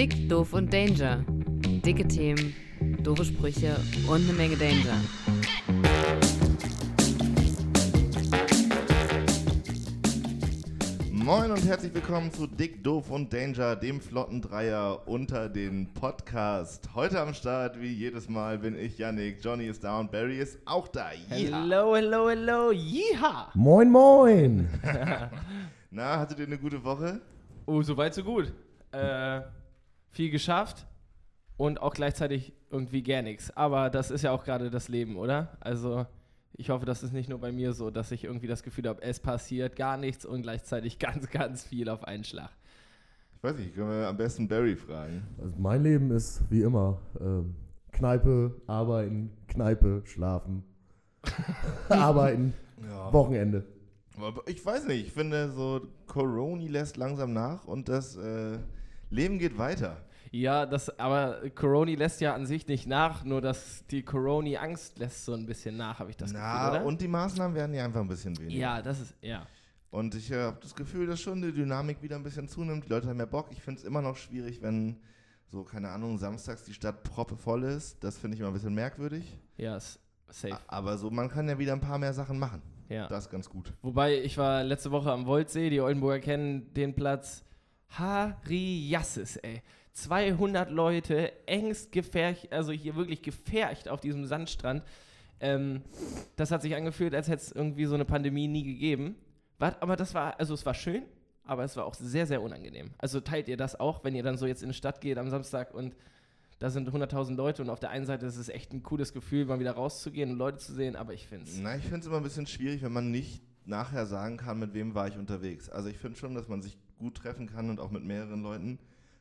Dick, doof und Danger. Dicke Themen, doofe Sprüche und eine Menge Danger. Moin und herzlich willkommen zu Dick, Doof und Danger, dem flotten Dreier unter den Podcast. Heute am Start, wie jedes Mal, bin ich Yannick, Johnny ist da und Barry ist auch da. Yeah. Hello, hello, hello, yeeha! Moin, moin! Na, hattet ihr eine gute Woche? Oh, so weit, so gut. Äh, viel geschafft und auch gleichzeitig irgendwie gar nichts. Aber das ist ja auch gerade das Leben, oder? Also, ich hoffe, das ist nicht nur bei mir so, dass ich irgendwie das Gefühl habe, es passiert gar nichts und gleichzeitig ganz, ganz viel auf einen Schlag. Ich weiß nicht, können wir am besten Barry fragen. Also mein Leben ist wie immer ähm, Kneipe, arbeiten, Kneipe, schlafen, arbeiten, Ja. Wochenende. Aber Ich weiß nicht, ich finde so, Coroni lässt langsam nach und das äh, Leben geht weiter. Ja, das, aber Coroni lässt ja an sich nicht nach, nur dass die Coroni-Angst lässt so ein bisschen nach, habe ich das Na, Gefühl, oder? und die Maßnahmen werden ja einfach ein bisschen weniger. ja, das ist, ja. Und ich äh, habe das Gefühl, dass schon die Dynamik wieder ein bisschen zunimmt. Die Leute haben mehr Bock. Ich finde es immer noch schwierig, wenn so, keine Ahnung, samstags die Stadt proppevoll ist. Das finde ich immer ein bisschen merkwürdig. Ja, ist safe. A- Aber so, man kann ja wieder ein paar mehr Sachen machen. Ja. Das ist ganz gut. Wobei, ich war letzte Woche am Woldsee, die Oldenburger kennen den Platz. Hariassis, ey. 200 Leute, engst gefercht, also hier wirklich gefercht auf diesem Sandstrand. Ähm, das hat sich angefühlt, als hätte es irgendwie so eine Pandemie nie gegeben. Wat, aber das war, also es war schön, aber es war auch sehr, sehr unangenehm. Also teilt ihr das auch, wenn ihr dann so jetzt in die Stadt geht am Samstag und da sind 100.000 Leute und auf der einen Seite ist es echt ein cooles Gefühl, mal wieder rauszugehen und Leute zu sehen, aber ich finde es. Na, ich finde es immer ein bisschen schwierig, wenn man nicht nachher sagen kann, mit wem war ich unterwegs. Also ich finde schon, dass man sich gut treffen kann und auch mit mehreren Leuten.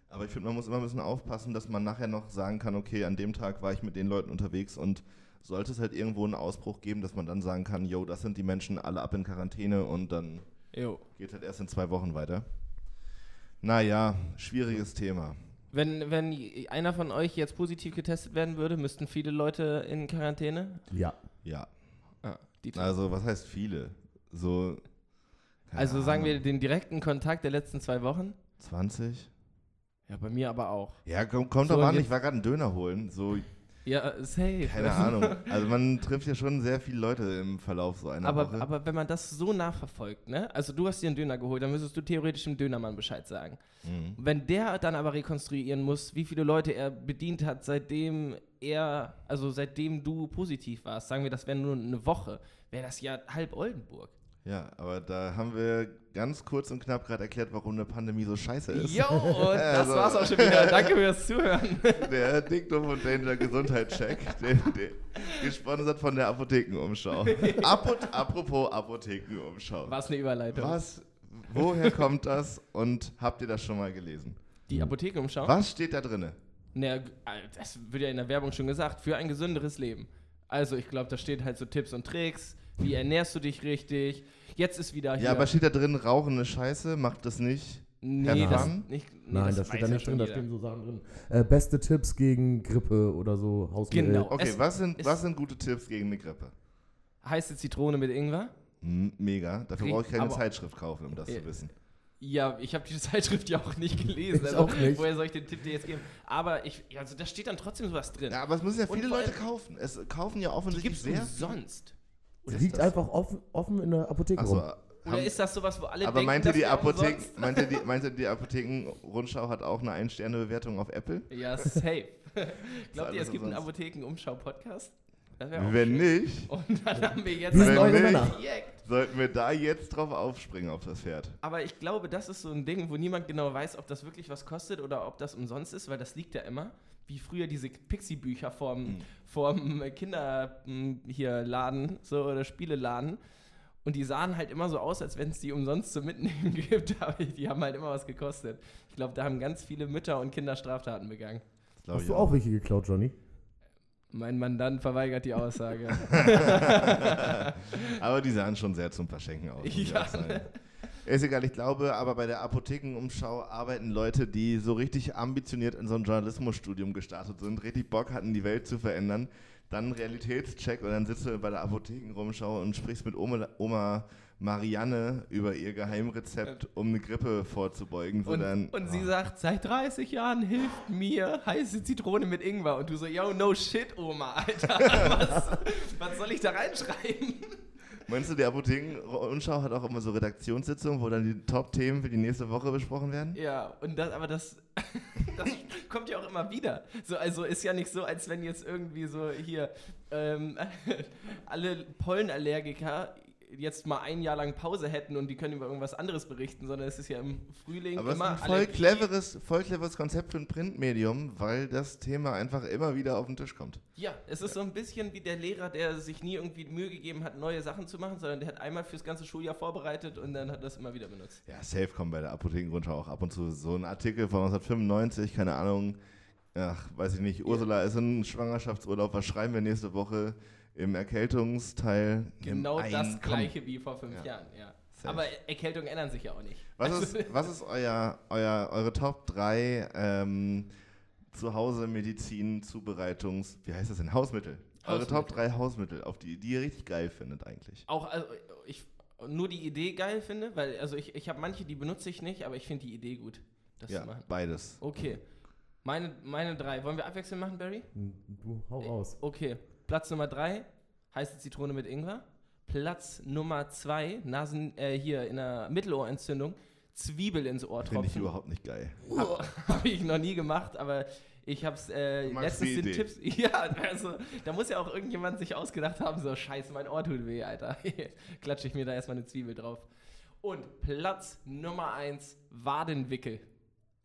Aber ich finde, man muss immer ein bisschen aufpassen, dass man nachher noch sagen kann, okay, an dem Tag war ich mit den Leuten unterwegs und sollte es halt irgendwo einen Ausbruch geben, dass man dann sagen kann, yo, das sind die Menschen alle ab in Quarantäne und dann Jo. geht halt erst in zwei Wochen weiter. Naja, schwieriges Thema. Wenn, wenn einer von euch jetzt positiv getestet werden würde, müssten viele Leute in Quarantäne? Ja. Ja, Ah, die also was heißt viele? So. Keine also sagen wir den direkten Kontakt der letzten zwei Wochen? 20? Ja, bei mir aber auch. Ja, komm, kommt So, doch und an, ich war gerade einen Döner holen. So, Ja, safe. keine Ahnung. Also man trifft ja schon sehr viele Leute im Verlauf so einer Aber, Woche. aber wenn man das so nachverfolgt, ne? Also du hast dir einen Döner geholt, dann müsstest du theoretisch dem Dönermann Bescheid sagen. Mhm. Wenn der dann aber rekonstruieren muss, wie viele Leute er bedient hat, seitdem er, also seitdem du positiv warst, sagen wir, das wäre nur eine Woche, wäre das ja halb Oldenburg. Ja, aber da haben wir ganz kurz und knapp gerade erklärt, warum eine Pandemie so scheiße ist. Jo, und das Also- war's auch schon wieder. Danke fürs Zuhören. Der Dick Doof und Danger Gesundheitscheck, gesponsert von der Apothekenumschau. Apot, apropos Apothekenumschau. Was eine Überleitung. Was, woher kommt das und habt ihr das schon mal gelesen? Die Apothekenumschau? Was steht da drinne? Naja, äh, das wird ja in der Werbung schon gesagt, für ein gesünderes Leben. Also ich glaube, da steht halt so Tipps und Tricks, wie ernährst du dich richtig. Jetzt ist wieder hier... Ja, aber steht da drin, Rauchen ist scheiße, macht das nicht? nee, Herr das nicht, nee, Nein, das das steht da ja nicht drin, da jeder. stehen so Sachen drin. Äh, beste Tipps gegen Grippe oder so, Hausmittel. Genau. Okay, Es- was, sind, was sind gute Tipps gegen eine Grippe? Heiße Zitrone mit Ingwer? Hm, mega. Dafür brauche ich keine aber- Zeitschrift kaufen, um das Ja. zu wissen. Ja, ich habe die Zeitschrift ja auch nicht gelesen. Ich also, auch nicht. Woher soll ich den Tipp dir jetzt geben? Aber ich, also da steht dann trotzdem sowas drin. Ja, aber es müssen ja viele Leute kaufen. Es kaufen ja die offensichtlich gibt es sehr. umsonst. Es ist liegt einfach offen, offen in der Apotheke Achso, rum. Oder haben- ist das sowas, wo alle aber denken, meinte die, Apotheken, meinte, die, meinte die Apotheken-Rundschau hat auch eine Ein-Sterne-Bewertung auf Apple? Ja, safe. Glaubt ihr, es gibt einen. Apotheken-Umschau-Podcast? Wenn schön. nicht, Und dann haben wir jetzt Wenn nicht- Männer. Projekt. sollten wir da jetzt drauf aufspringen auf das Pferd. Aber ich glaube, das ist so ein Ding, wo niemand genau weiß, ob das wirklich was kostet oder ob das umsonst ist, weil das liegt ja immer, wie früher diese Pixie-Bücher vorm, Mhm. vorm Kinder m, hier Laden so, oder Spieleladen. Und die sahen halt immer so aus, als wenn es die umsonst zum Mitnehmen gibt, aber die haben halt immer was gekostet. Ich glaube, da haben ganz viele Mütter und Kinder Straftaten begangen. Hast du auch welche geklaut, Johnny? Mein Mandant verweigert die Aussage. Aber die sahen schon sehr zum Verschenken aus. Ja, ne? Ist egal, ich glaube, aber bei der Apothekenumschau arbeiten Leute, die so richtig ambitioniert in so ein Journalismusstudium gestartet sind, richtig Bock hatten, die Welt zu verändern. Dann Realitätscheck und dann sitzt du bei der Apothekenumschau und sprichst mit Oma, Oma Marianne über ihr Geheimrezept, um eine Grippe vorzubeugen, Und, sondern und sie sagt, seit 30 Jahren hilft mir heiße Zitrone mit Ingwer. Und du so, yo, no shit, Oma, Alter. Was, was soll ich da reinschreiben? Meinst du, die Apothekenumschau hat auch immer so Redaktionssitzungen, wo dann die Top-Themen für die nächste Woche besprochen werden? Ja, und das, aber das, das kommt ja auch immer wieder. So, also ist ja nicht so, als wenn jetzt irgendwie so hier ähm, alle Pollenallergiker jetzt mal ein Jahr lang Pause hätten und die können über irgendwas anderes berichten, sondern es ist ja im Frühling Aber es ist immer ein voll cleveres, voll cleveres Konzept für ein Printmedium, weil das Thema einfach immer wieder auf den Tisch kommt. Ja, es ist so ein bisschen wie der Lehrer, der sich nie irgendwie Mühe gegeben hat, neue Sachen zu machen, sondern der hat einmal fürs ganze Schuljahr vorbereitet und dann hat das immer wieder benutzt. Ja, safe kommt bei der Apothekenrundschau auch ab und zu so ein Artikel von 1995, keine Ahnung, ach, weiß ich nicht, Ursula ist in Schwangerschaftsurlaub, was schreiben wir nächste Woche im Erkältungsteil? Genau das gleiche wie vor fünf Ja. Jahren, ja. Safe. Aber Erkältungen ändern sich ja auch nicht. Was Also- ist, was ist euer, euer, eure Top 3 ähm, Zuhause Medizin Zubereitungs, wie heißt das denn, Hausmittel? Eure Hausmittel. Top 3 Hausmittel, auf die, die ihr richtig geil findet eigentlich. Auch also ich nur die Idee geil finde, weil also ich, ich habe manche, die benutze ich nicht, aber ich finde die Idee gut, das ja, zu machen. beides. Okay. Meine, meine drei. Wollen wir abwechselnd machen, Barry? Du, hau raus. Okay. Platz Nummer drei, heiße Zitrone mit Ingwer. Platz Nummer zwei, Nasen, äh, hier in der Mittelohrentzündung, Zwiebel ins Ohr Finde ich tropfen. überhaupt nicht geil. Habe hab ich noch nie gemacht, aber ich habe es äh, letztens den Idee. Tipps. Ja, also da muss ja auch irgendjemand sich ausgedacht haben, so scheiße, mein Ohr tut weh, Alter. Klatsche ich mir da erstmal eine Zwiebel drauf. Und Platz Nummer eins, Wadenwickel.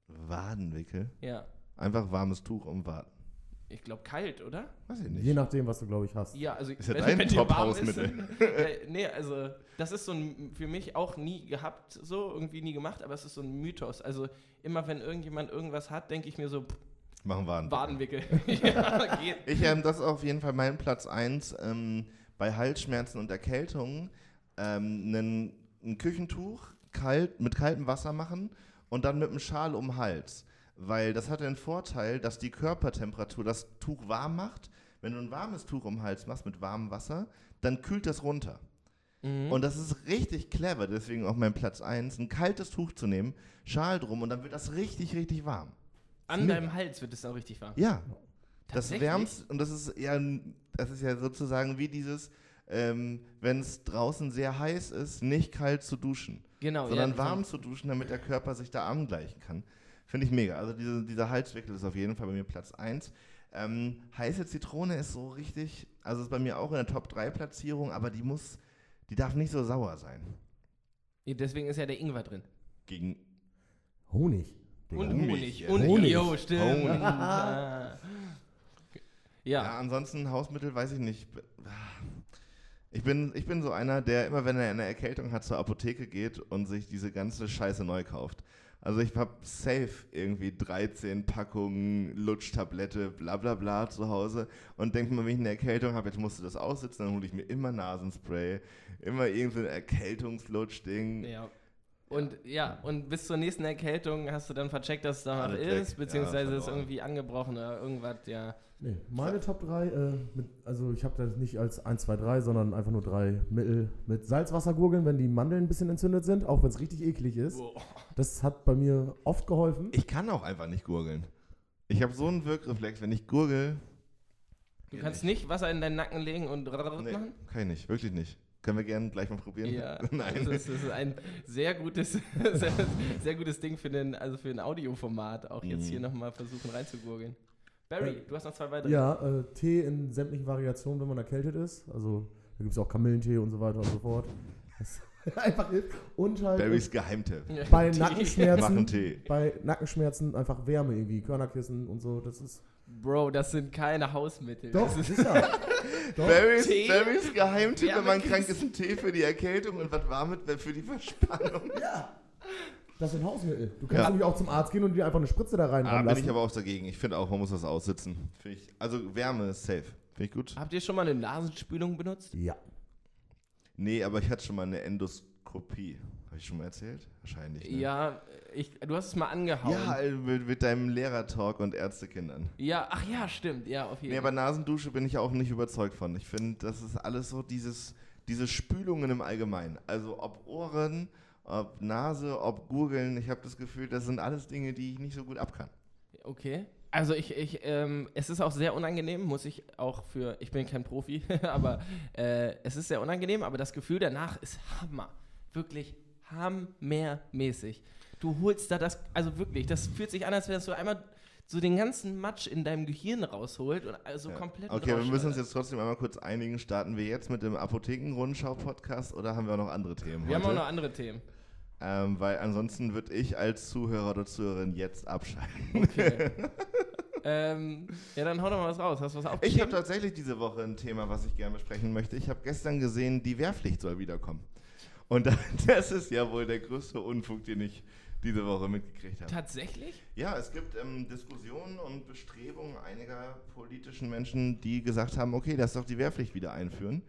Wadenwickel. Ja, Einfach warmes Tuch um Waden. ich glaube kalt, oder? Weiß ich nicht. Je nachdem, was du, glaube ich, hast. Ja, also Ist ja dein dir warm ist, Top-Hausmittel. äh, nee, also das ist so ein für mich auch nie gehabt, so irgendwie nie gemacht, aber es ist so ein Mythos. Also immer wenn irgendjemand irgendwas hat, denke ich mir so pff, Machen Wadenwickel. Wadenwickel. ja, geht. Ich, ähm, das ist auf jeden Fall mein Platz 1. Ähm, bei Halsschmerzen und Erkältungen ähm, ein Küchentuch kalt, mit kaltem Wasser machen und dann mit einem Schal um den Hals. Weil das hat den Vorteil, dass die Körpertemperatur das Tuch warm macht. Wenn du ein warmes Tuch um den Hals machst mit warmem Wasser, dann kühlt das runter. Mhm. Und das ist richtig clever, deswegen auch mein Platz 1, ein kaltes Tuch zu nehmen, Schal drum und dann wird das richtig, richtig warm. An deinem Hals wird es dann richtig warm. Ja, das wärmt und das ist ja, das ist ja sozusagen wie dieses, ähm, wenn es draußen sehr heiß ist, nicht kalt zu duschen, Genau, sondern ja, warm zu duschen, damit der Körper sich da angleichen kann. Finde ich mega. Also diese, dieser Halswickel ist auf jeden Fall bei mir Platz 1. Ähm, heiße Zitrone ist so richtig, also ist bei mir auch in der Top 3 Platzierung, aber die muss, die darf nicht so sauer sein. Ja, Deswegen ist ja der Ingwer drin. Gegen, Honig. Und Honig, Honig. ja. Und Honig. Jo, stimmt. Honig. Ja. ja. ja. ansonsten Hausmittel weiß ich nicht. Ich bin, ich bin so einer, der immer, wenn er eine Erkältung hat, zur Apotheke geht und sich diese ganze Scheiße neu kauft. Also ich habe safe irgendwie 13 Packungen Lutschtablette, bla bla bla zu Hause und denke mir, wenn ich eine Erkältung habe, jetzt musst du das aussitzen, dann hole ich mir immer Nasenspray, immer irgendein Erkältungslutsch-Ding. Ja. Und ja, und bis zur nächsten Erkältung hast du dann vercheckt, dass es da noch Alles ist, beziehungsweise Ja, ist irgendwie angebrochen oder irgendwas, ja. Nee, meine Top 3, äh, mit, also ich habe das nicht als 1, 2, 3, sondern einfach nur drei Mittel mit Salzwasser gurgeln, wenn die Mandeln ein bisschen entzündet sind, auch wenn es richtig eklig ist. Boah. Das hat bei mir oft geholfen. Ich kann auch einfach nicht gurgeln. Ich habe so einen Wirkreflex, wenn ich gurgel. Du kannst nicht Wasser in deinen Nacken legen und Nee, machen? kann ich nicht, wirklich nicht. Können wir gerne gleich mal probieren? Ja, Nein. Das, ist, das ist ein sehr gutes, sehr, sehr gutes Ding für, den, also für ein Audioformat, auch jetzt Mhm. hier nochmal versuchen reinzugurgeln. Barry, Äh, du hast noch zwei weitere. Ja, äh, Tee in sämtlichen Variationen, wenn man erkältet ist. Also da gibt es auch Kamillentee und so weiter und so fort. Das einfach hilft. Und halt Barrys Geheimtipp. Bei die- Machen Nackenschmerzen, Tee. bei Nackenschmerzen einfach Wärme irgendwie, Körnerkissen und so. Das ist Bro, das sind keine Hausmittel. doch Das ist, sicher. doch. Barrys, Tee? Barrys Geheimtipp, wenn man krank ist, ein Tee für die Erkältung und was warmes für die Verspannung. Ja. Das sind Hausmittel. Du kannst Ja. nämlich auch zum Arzt gehen und dir einfach eine Spritze da Ah, reinrammen bin lassen. ich aber auch dagegen. Ich finde auch, man muss das aussitzen. Ich, also Wärme ist safe. Finde ich gut. Habt ihr schon mal eine Nasenspülung benutzt? ja. Nee, aber ich hatte schon mal eine Endoskopie. Habe ich schon mal erzählt? Wahrscheinlich. Ne? Ja, ich, du hast es mal angehauen. Ja, äh, mit, mit deinem Lehrertalk und Ärztekindern. Ja, ach ja, stimmt. Ja, auf jeden Nee, Fall. aber Nasendusche bin ich auch nicht überzeugt von. Ich finde, das ist alles so dieses, diese Spülungen im Allgemeinen, also ob Ohren, ob Nase, ob Gurgeln, ich habe das Gefühl, das sind alles Dinge, die ich nicht so gut abkann. Okay. Also ich, ich ähm, es ist auch sehr unangenehm, muss ich auch für, ich bin kein Profi, aber äh, es ist sehr unangenehm, aber das Gefühl danach ist Hammer. Wirklich hammermäßig. Du holst da das, also wirklich, das fühlt sich an, als das so einmal so den ganzen Matsch in deinem Gehirn rausholt und also Ja. komplett Okay, wir müssen uns jetzt trotzdem einmal kurz einigen. Starten wir jetzt mit dem Apotheken-Rundschau-Podcast oder haben wir auch noch andere Themen? Wir haben auch heute? noch andere Themen. Ähm, weil ansonsten würde ich als Zuhörer oder Zuhörerin jetzt abschalten. Okay. ähm, ja, dann hau doch mal was raus. Hast du was Ich habe aufgeschrieben? tatsächlich diese Woche ein Thema, was ich gerne besprechen möchte. Ich habe gestern gesehen, die Wehrpflicht soll wiederkommen. Und das ist ja wohl der größte Unfug, den ich diese Woche mitgekriegt habe. Tatsächlich? Ja, es gibt ähm, Diskussionen und Bestrebungen einiger politischen Menschen, die gesagt haben, okay, lass doch die Wehrpflicht wieder einführen.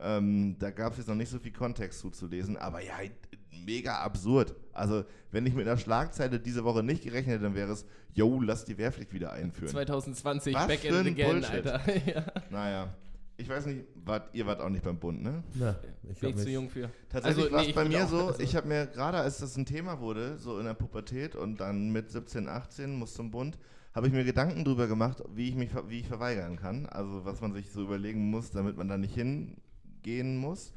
Ähm, da gab es jetzt noch nicht so viel Kontext zuzulesen, aber ja, mega absurd. Also, wenn ich mit einer Schlagzeile diese Woche nicht gerechnet hätte, dann wäre es, yo, lass die Wehrpflicht wieder einführen. 2020, Was back in the Bullshit. Alter. ja. Naja, ich weiß nicht, wart, ihr wart auch nicht beim Bund, ne? Na, ich Bin ich zu jung für. Tatsächlich Also, war nee, es ich bei mir auch- so, also- ich habe mir gerade, als das ein Thema wurde, so in der Pubertät und dann mit 17, 18 muss zum Bund, habe ich mir Gedanken drüber gemacht, wie ich mich wie ich verweigern kann. Also was man sich so überlegen muss, damit man da nicht hingehen muss.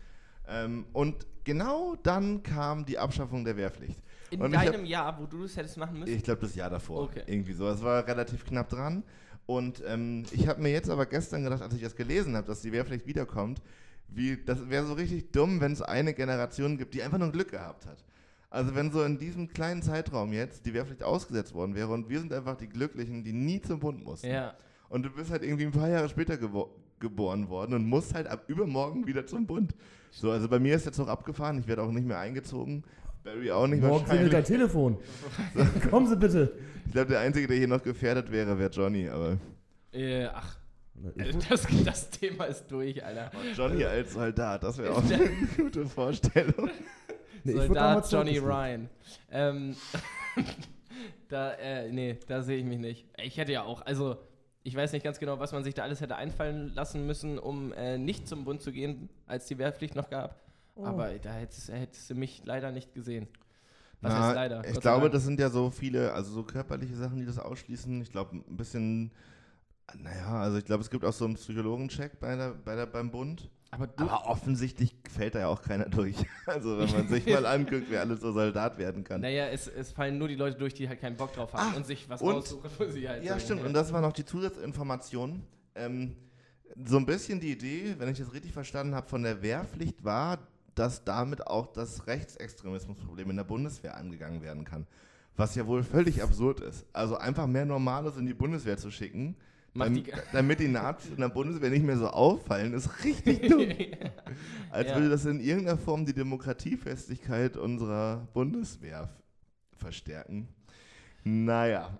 Ähm, und genau dann kam die Abschaffung der Wehrpflicht. In Und ich hab- deinem Jahr, wo du das hättest machen müssen? Ich glaube, das Jahr davor. Okay. Irgendwie so. Es war relativ knapp dran. Und ähm, ich habe mir jetzt aber gestern gedacht, als ich das gelesen habe, dass die Wehrpflicht wiederkommt, wie, das wäre so richtig dumm, wenn es eine Generation gibt, die einfach nur Glück gehabt hat. Also wenn so in diesem kleinen Zeitraum jetzt die Wehrpflicht ausgesetzt worden wäre und wir sind einfach die Glücklichen, die nie zum Bund mussten. ja. Und du bist halt irgendwie ein paar Jahre später gebo geboren worden und musst halt ab übermorgen wieder zum Bund. So, also bei mir ist jetzt noch abgefahren, ich werde auch nicht mehr eingezogen. Barry auch nicht Morgen klingelt dein Telefon. Kommen Sie bitte. Ich glaube, der Einzige, der hier noch gefährdet wäre, wäre Johnny. Aber Äh, ach, das, das Thema ist durch, Alter. Johnny als Soldat, das wäre auch eine gute Vorstellung. nee, Soldat Johnny. Ryan. Ähm, da, äh, nee, da sehe ich mich nicht. Ich hätte ja auch, also ich weiß nicht ganz genau, was man sich da alles hätte einfallen lassen müssen, um äh, nicht zum Bund zu gehen, als die Wehrpflicht noch gab. Oh. Aber da hättest, hättest du mich leider nicht gesehen. Was Na, heißt leider? Ich Gott glaube, das sind ja so viele, also so körperliche Sachen, die das ausschließen. Ich glaube, ein bisschen, naja, also ich glaube, es gibt auch so einen Psychologencheck bei der, bei der, beim Bund. Aber du, Aber offensichtlich fällt da ja auch keiner durch. Also wenn man sich mal anguckt, wer alles so Soldat werden kann. naja, es, es fallen nur die Leute durch, die halt keinen Bock drauf haben Ah, und sich was und- raussuchen, wo sie halt Ja, sagen, stimmt. Und das war noch die Zusatzinformation. Ähm, so ein bisschen die Idee, wenn ich das richtig verstanden habe, von der Wehrpflicht war, dass damit auch das Rechtsextremismusproblem in der Bundeswehr angegangen werden kann. Was ja wohl völlig absurd ist. Also einfach mehr Normalos in die Bundeswehr zu schicken, Macht dam- die- damit die Nazis in der Bundeswehr nicht mehr so auffallen, ist richtig dumm. Als Ja. würde das in irgendeiner Form die Demokratiefestigkeit unserer Bundeswehr verstärken. Naja.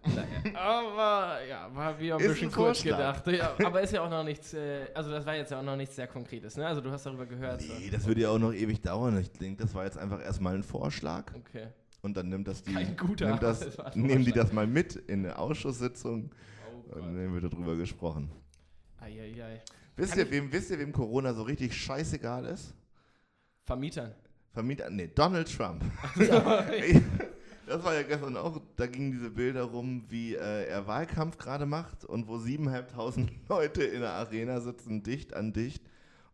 Aber ja, war wie ein Ist ein bisschen kurz Vorschlag. gedacht. Ja, aber ist ja auch noch nichts, äh, also das war jetzt ja auch noch nichts sehr Konkretes, ne? Also du hast darüber gehört. so. Nee, das würde ja auch noch ewig dauern. Ich denke, das war jetzt einfach erstmal ein Vorschlag Okay. und dann nimmt das die, Kein guter, nimmt das, das ein nehmen die das mal mit in eine Ausschusssitzung Oh und dann wird darüber gesprochen. Eieiei. Wisst Kann ihr, wem, wisst ihr, wem Corona so richtig scheißegal ist? Vermietern. Vermieter, nee, Donald Trump. Das war ja gestern auch, da gingen diese Bilder rum, wie äh, er Wahlkampf gerade macht und wo 7.500 Leute in der Arena sitzen, dicht an dicht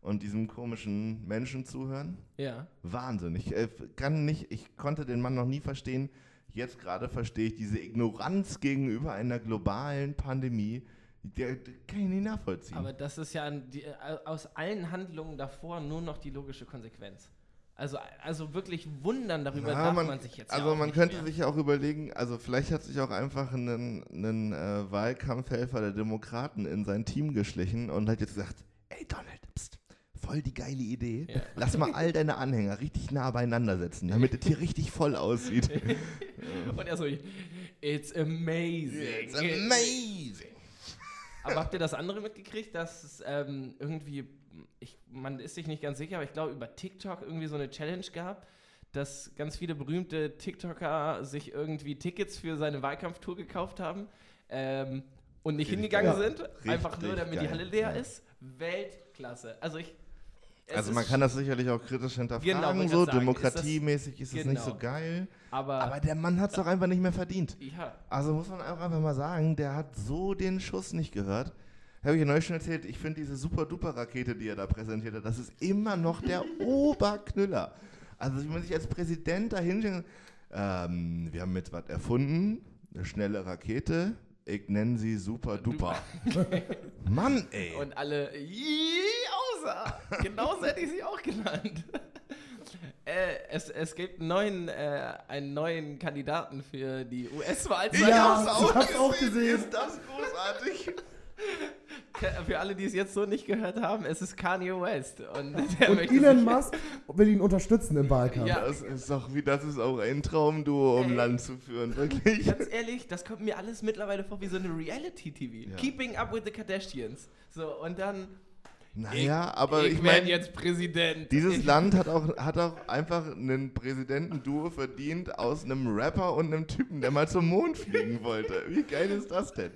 und diesem komischen Menschen zuhören. ja. Wahnsinn. Ich äh, kann nicht, ich konnte den Mann noch nie verstehen. Jetzt gerade verstehe ich diese Ignoranz gegenüber einer globalen Pandemie. Der, der kann ich nicht nachvollziehen. Aber das ist ja die, äh, aus allen Handlungen davor nur noch die logische Konsequenz. Also, also wirklich wundern darüber Ja, darf man, sich jetzt also ja man könnte mehr. sich ja auch überlegen, also vielleicht hat sich auch einfach einen, einen äh, Wahlkampfhelfer der Demokraten in sein Team geschlichen und hat jetzt gesagt, ey Donald, pst, voll die geile Idee. Ja. Lass mal all deine Anhänger richtig nah beieinander setzen, damit es hier richtig voll aussieht. Und er so, it's amazing. It's amazing. Aber habt ihr das andere mitgekriegt, dass es ähm, irgendwie, ich, man ist sich nicht ganz sicher, aber ich glaube über TikTok irgendwie so eine Challenge gab, dass ganz viele berühmte TikToker sich irgendwie Tickets für seine Wahlkampftour gekauft haben ähm, und nicht Richtig hingegangen geil. sind, einfach nur Richtig damit die geil, Halle leer ja. ist. Weltklasse. Also ich, es Also man kann das sicherlich auch kritisch Genau, hinterfragen, wollte so sagen, demokratiemäßig ist es nicht so Genau. geil. Aber, Aber der Mann hat es doch einfach nicht mehr verdient. ja, Also muss man auch einfach mal sagen, der hat so den Schuss nicht gehört. Habe ich ja neulich schon erzählt, ich finde diese super-duper-Rakete, die er da präsentiert hat, das ist immer noch der Oberknüller. Also wenn man sich als Präsident da hinstellt, ähm, wir haben jetzt was erfunden, eine schnelle Rakete, ich nenne sie super-duper. Mann, ey. und alle, "Ii, außer. Genauso hätte ich sie auch genannt. Äh, es, es gibt einen neuen, äh, einen neuen Kandidaten für die US-Wahl. Ja, ich hab's auch gesehen. Ist das großartig? Für alle, die es jetzt so nicht gehört haben, es ist Kanye West. Und, der Und Elon Musk will ihn unterstützen im Wahlkampf. Ja. Das ist doch wie, das ist auch ein Traumduo, um Ey. Land zu führen, wirklich. Ganz ehrlich, das kommt mir alles mittlerweile vor wie so eine Reality-TV. Ja. Keeping up with the Kardashians. So, und dann, Naja, aber ich, ich meine, jetzt Präsident. dieses Land hat auch, hat auch einfach einen Präsidentenduo verdient aus einem Rapper und einem Typen, der mal zum Mond fliegen wollte. Wie geil ist das denn?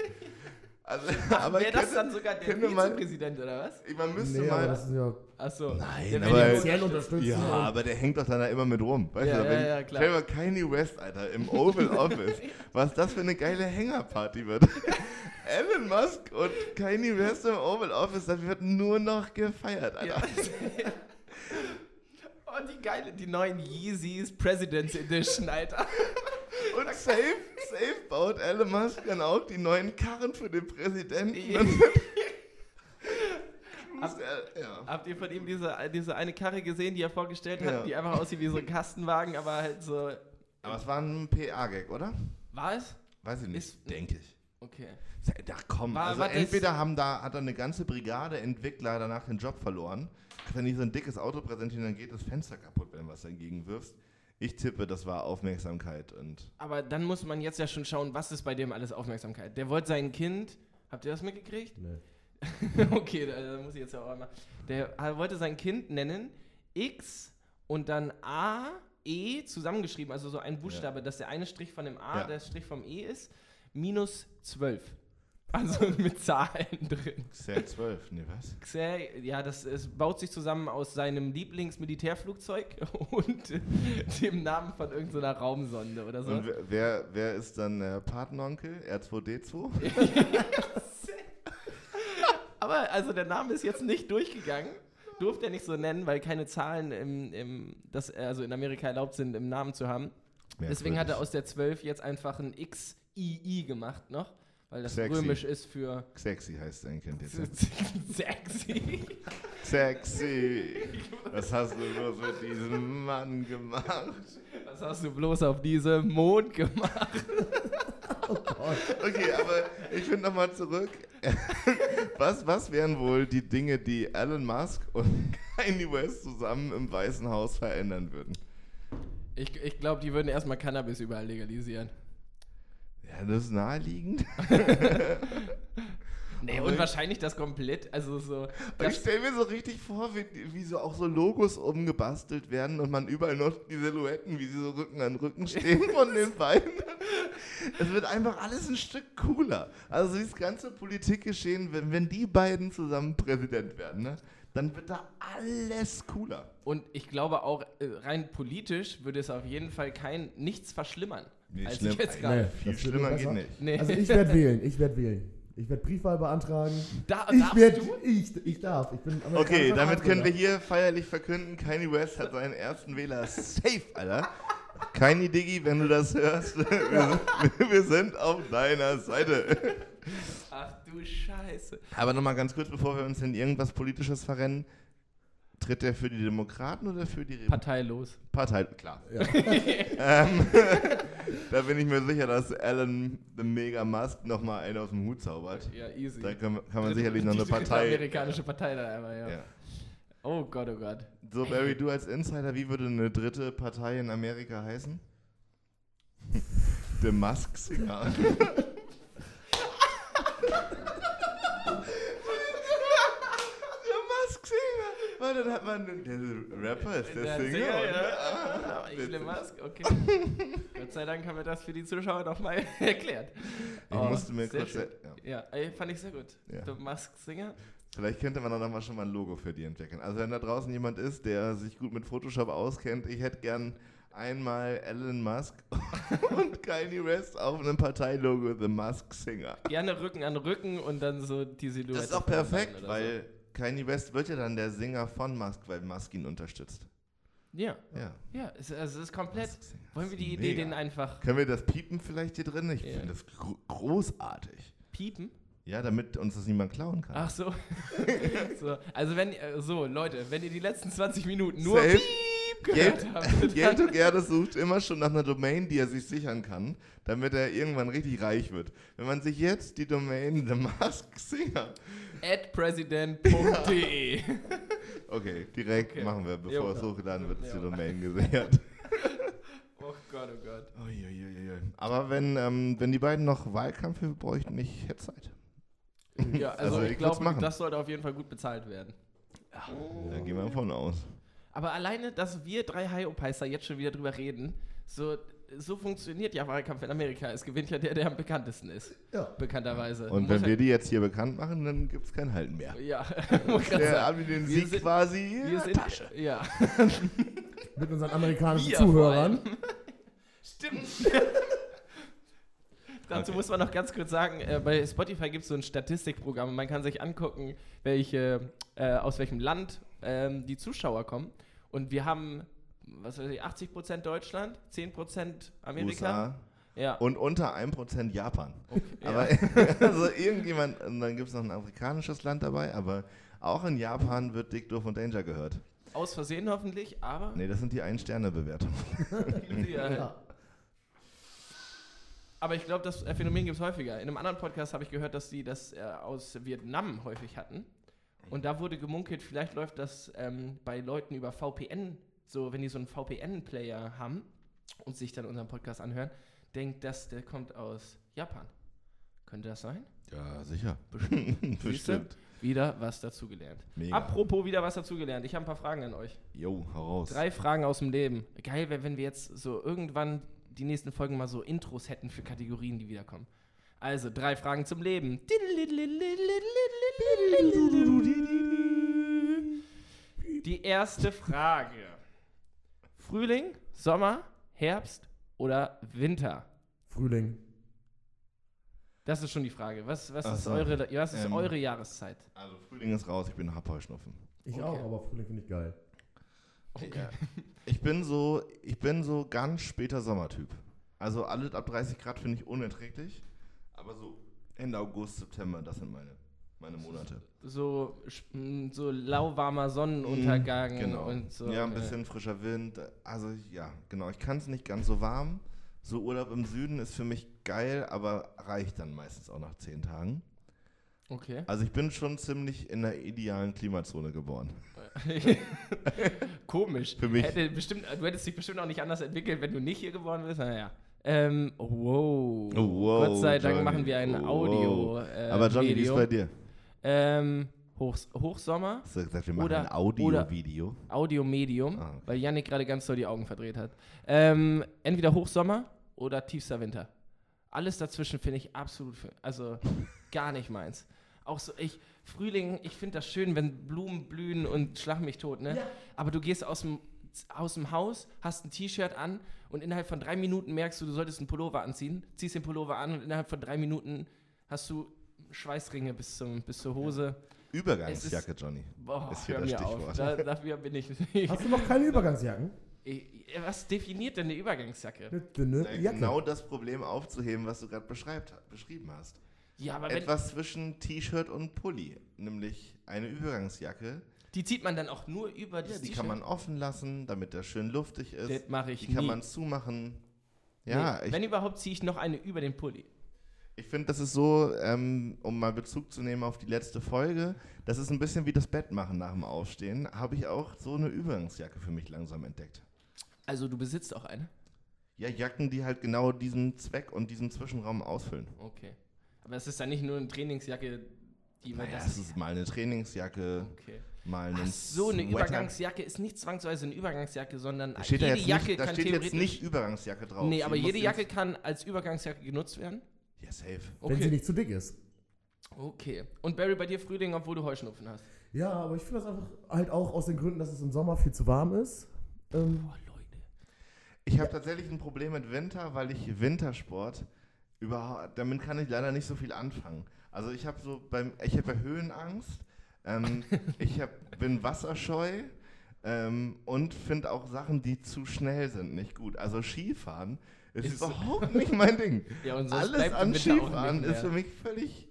Also, aber Wäre das könnte- dann sogar der Vizepräsident oder was? Man müsste Nee, mal. das ist ja Achso. Nein, der aber- ja finanziell unterstützen. Ja, aber der hängt doch dann da immer mit rum. Weißt Ja, du, ja, wenn, ja, klar. Stell mal Kanye West, Alter, im Oval Office. Was das für eine geile Hängerparty wird. Elon Musk und Kanye West im Oval Office, das wird nur noch gefeiert, Alter. Ja. Oh, die geile, die neuen Yeezys President's Edition, Alter. Und safe, safe baut Elon Musk dann auch die neuen Karren für den Präsidenten. Habt, ja. habt ihr von ihm diese, diese eine Karre gesehen, die er vorgestellt hat, Ja. die einfach aussieht wie so ein Kastenwagen, aber halt so. Aber es war ein PA-Gag, oder? War es? Weiß ich nicht. Denke ich. Okay. Da komm, War- also entweder haben da, hat da eine ganze Brigade Entwickler danach den Job verloren. Wenn die so ein dickes Auto präsentieren, dann geht das Fenster kaputt, wenn du was dagegen wirfst. Ich tippe, das war Aufmerksamkeit und Aber dann muss man jetzt ja schon schauen, was ist bei dem alles Aufmerksamkeit. Der wollte sein Kind. Habt ihr das mitgekriegt? Nee. okay, da, muss ich jetzt ja auch einmal. Der wollte sein Kind nennen X und dann A, E zusammengeschrieben, also so ein Buchstabe, dass der eine Strich von dem A, Ja. der Strich vom E ist, minus 12. Also mit Zahlen drin. Xer 12, nee, was? Xer, ja, das es baut sich zusammen aus seinem Lieblingsmilitärflugzeug und äh, dem Namen von irgendeiner Raumsonde oder so. Und wer- wer, ist dann der Patenonkel? R2D2? Aber also der Name ist jetzt nicht durchgegangen. Durfte er nicht so nennen, weil keine Zahlen im, im, das, also in Amerika erlaubt sind, im Namen zu haben. Deswegen hat er aus der 12 jetzt einfach ein XII gemacht noch, weil das Sexy. römisch ist für Sexy heißt sein Kind jetzt. sexy. Sexy! Was hast du bloß mit diesem Mann gemacht? Was hast du bloß auf diesem Mond gemacht? Okay, aber ich finde nochmal zurück. Was, was wären wohl die Dinge, die Elon Musk und Kanye West zusammen im Weißen Haus verändern würden? Ich, ich glaube, die würden erstmal Cannabis überall legalisieren. Ja, das ist naheliegend. Nee, und ich- wahrscheinlich das komplett, also so. Ich Das, stelle mir so richtig vor, wie, wie so auch so Logos umgebastelt werden und man überall noch die Silhouetten, wie sie so Rücken an Rücken stehen von den beiden. Es wird einfach alles ein Stück cooler. Also dieses ganze Politikgeschehen, wenn, wenn die beiden zusammen Präsident werden, ne, dann wird da alles cooler. und ich glaube auch, äh, rein politisch würde es auf jeden Fall kein nichts verschlimmern. Nee, als schlimm- ich jetzt gerade. Nee. Viel schlimmer geht besser. nicht. Nee. Also ich werde wählen, ich werde wählen. Ich werde Briefwahl beantragen. da, Ich du? ich, ich darf. Ich bin Okay, damit können wir hier feierlich verkünden, Kanye West hat seinen ersten Wähler safe, Alter. Kanye Diggi, wenn du das hörst, wir, wir sind auf deiner Seite. Ach du Scheiße. Aber nochmal ganz kurz, bevor wir uns in irgendwas Politisches verrennen. Tritt er für die Demokraten oder für die Re Parteilos. Partei? Klar. Ja. Ähm, da bin ich mir sicher, dass Elon the Mega Musk nochmal einen aus dem Hut zaubert. Ja, easy. Da kann, kann man sicherlich noch die eine Partei. amerikanische Partei da einmal, ja. Ja. Oh Gott, oh Gott. So, Barry, du als Insider, wie würde eine dritte Partei in Amerika heißen? The Musk Singer. Der Musk Singer. Weil dann hat man. Der Rapper ist der, Singer. Singer, und- ja. Ah, Elon witzig. Musk, okay. Gott sei Dank haben wir das für die Zuschauer nochmal erklärt. Ich Oh, musste mir kurz. schön. Ja. Ja, fand ich sehr gut. Ja. Der Musk Singer. Vielleicht könnte man dann noch mal schon mal ein Logo für die entwickeln. Also wenn da draußen jemand ist, der sich gut mit Photoshop auskennt, ich hätte gern einmal Elon Musk und Kanye West auf einem Parteilogo The Musk Singer. Gerne Rücken an Rücken und dann so die Silhouette. Das ist auch perfekt, weil Kanye West wird ja dann der Singer von Musk, weil Musk ihn unterstützt. Ja, Ja. ja, es, also es ist komplett. Singer. Wollen wir die ist Idee den einfach Können wir das piepen vielleicht hier drin? Ich Ja. finde das gro großartig. piepen? Ja, damit uns das niemand klauen kann. Ach so. so. Also wenn, äh, so Leute, wenn ihr die letzten 20 Minuten nur Safe. Piep gehört Geld, habt, Geld und Erde sucht immer schon nach einer Domain, die er sich sichern kann, damit er irgendwann richtig reich wird. Wenn man sich jetzt die Domain The Mask Singer. At president.de. Okay, direkt Okay. machen wir, bevor Jo. es hochgeladen wird, ist die. Domain gesichert. oh Gott, oh Gott. Uiuiui. Aber wenn, ähm, wenn die beiden noch Wahlkampf bräuchten, ich hätte Zeit. Ja, also, Also, ich ich glaube, das sollte auf jeden Fall gut bezahlt werden. Da gehen wir davon aus. Aber alleine, dass wir drei High-Opeister jetzt schon wieder drüber reden, so, so funktioniert ja Wahlkampf in Amerika. Es gewinnt ja der, der am bekanntesten ist, Ja. bekannterweise. Und wenn wir die jetzt hier bekannt machen, dann gibt es kein Halten mehr. ja, Der haben die den Wir Sieg sind- quasi in wir der sind, Tasche. ja, Mit unseren amerikanischen Wir Zuhörern. Stimmt. Dazu Okay. muss man noch ganz kurz sagen, äh, bei Spotify gibt es so ein Statistikprogramm und man kann sich angucken, welche, äh, aus welchem Land ähm, die Zuschauer kommen. Und wir haben, was weiß ich, 80% Deutschland, 10% Amerika. USA Ja. und unter 1% Japan. ja. Aber also irgendjemand, und dann gibt es noch ein afrikanisches Land dabei, aber auch in Japan wird Dick Doof und Danger gehört. Aus Versehen hoffentlich, aber. Nee, das sind die Ein-Sterne-Bewertungen. Ja. Ja. Aber ich glaube, das Phänomen gibt es häufiger. In einem anderen Podcast habe ich gehört, dass sie das äh, aus Vietnam häufig hatten. Und da wurde gemunkelt, vielleicht läuft das ähm, bei Leuten über VPN, so wenn die so einen VPN-Player haben und sich dann unseren Podcast anhören, denkt, dass der kommt aus Japan. Könnte das sein? Ja, sicher. Siehste? Bestimmt. Wieder was dazugelernt. Mega. Apropos wieder was dazugelernt. Ich habe ein paar Fragen an euch. Jo, heraus. Drei Fragen aus dem Leben. Geil wäre, wenn wir jetzt so irgendwann die nächsten Folgen mal so Intros hätten für Kategorien, die wiederkommen. Also, drei Fragen zum Leben. Die erste Frage. Frühling, Sommer, Herbst oder Winter? Frühling. Das ist schon die Frage. Was, was, Ach ist, so. eure, was ist Ähm. eure Jahreszeit? Also Frühling ist raus, ich bin Happheuschnupfen. Ich Okay. auch, aber Frühling finde ich geil. Ja. Ich bin so, ich bin so ganz später Sommertyp. Also alles ab 30 Grad finde ich unerträglich. Aber so Ende August, September, das sind meine, meine Monate. So, sch- m, so lauwarmer Sonnenuntergang Genau. und so. ja, ein bisschen frischer Wind. Also ja, genau. Ich kann es nicht ganz so warm. So Urlaub im Süden ist für mich geil, aber reicht dann meistens auch nach 10 Tagen. Okay. Also ich bin schon ziemlich in der idealen Klimazone geboren. Komisch. Für mich. Hätte bestimmt, du hättest dich bestimmt auch nicht anders entwickelt, wenn du nicht hier geboren bist. Naja. Ähm, wow. Oh, wow, Gott sei Dank Johnny. machen wir ein Oh, Audio. Äh, aber Johnny, wie ist bei dir? Ähm, Hochs Hochsommer, Hast du gesagt, wir machen Oder- ein Audio-Video? Audio-Medium, Ah, okay. weil Yannick gerade ganz doll die Augen verdreht hat. Ähm, entweder Hochsommer oder tiefster Winter. Alles dazwischen finde ich absolut, also gar nicht meins. Auch so, ich, Frühling, ich finde das schön, wenn Blumen blühen und schlag mich tot, ne? Aber du gehst aus dem, aus dem Haus, hast ein T-Shirt an und innerhalb von drei Minuten merkst du, du solltest einen Pullover anziehen, ziehst den Pullover an und innerhalb von drei Minuten hast du Schweißringe bis, zum, bis zur Hose. Übergangsjacke, Johnny. Boah, Ist hier hör das mir auf. Stichwort. Da, dafür bin ich. Hast du noch keine Übergangsjacken? Was definiert denn eine Übergangsjacke? Eine dünne Äh, Jacke. Genau das Problem aufzuheben, was du gerade beschrieben hast. Ja, aber wenn, Etwas zwischen T-Shirt und Pulli, nämlich eine Übergangsjacke. die zieht man dann auch nur über Ja, das die T-Shirt? kann man offen lassen, damit der schön luftig ist. Das mache ich die kann nie. man zumachen. Ja, nee, ich, wenn überhaupt ziehe ich noch eine über den Pulli. Ich finde, das ist so, ähm, um mal Bezug zu nehmen auf die letzte Folge, das ist ein bisschen wie das Bett machen nach dem Aufstehen. Habe ich auch so eine Übergangsjacke für mich langsam entdeckt. Also du besitzt auch eine? Ja, Jacken, die halt genau diesen Zweck und diesen Zwischenraum ausfüllen. Okay. Aber es ist dann nicht nur eine Trainingsjacke, die man Naja, das... es ist mal eine Trainingsjacke, Okay. mal einen Ach so, eine Sweater. Übergangsjacke ist nicht zwangsweise eine Übergangsjacke, sondern Da steht da jede jetzt Jacke nicht, da kann steht theoretisch... jetzt nicht Übergangsjacke drauf. nee, aber jede Jacke kann als Übergangsjacke genutzt werden? Ja, safe. Wenn sie nicht zu dick ist. Okay. Und Barry, bei dir Frühling, obwohl du Heuschnupfen hast? Ja, aber ich finde das einfach halt auch aus den Gründen, dass es im Sommer viel zu warm ist. Ähm, Boah, Leute. Ich habe tatsächlich ein Problem mit Winter, weil ich Wintersport überhaupt, damit kann ich leider nicht so viel anfangen. Also ich habe so beim, ich habe Höhenangst, ähm, ich hab, bin wasserscheu ähm, und finde auch Sachen, die zu schnell sind, nicht gut. Also Skifahren ist, Ist- überhaupt nicht mein Ding. Ja, und Alles an Skifahren ist für mich völlig,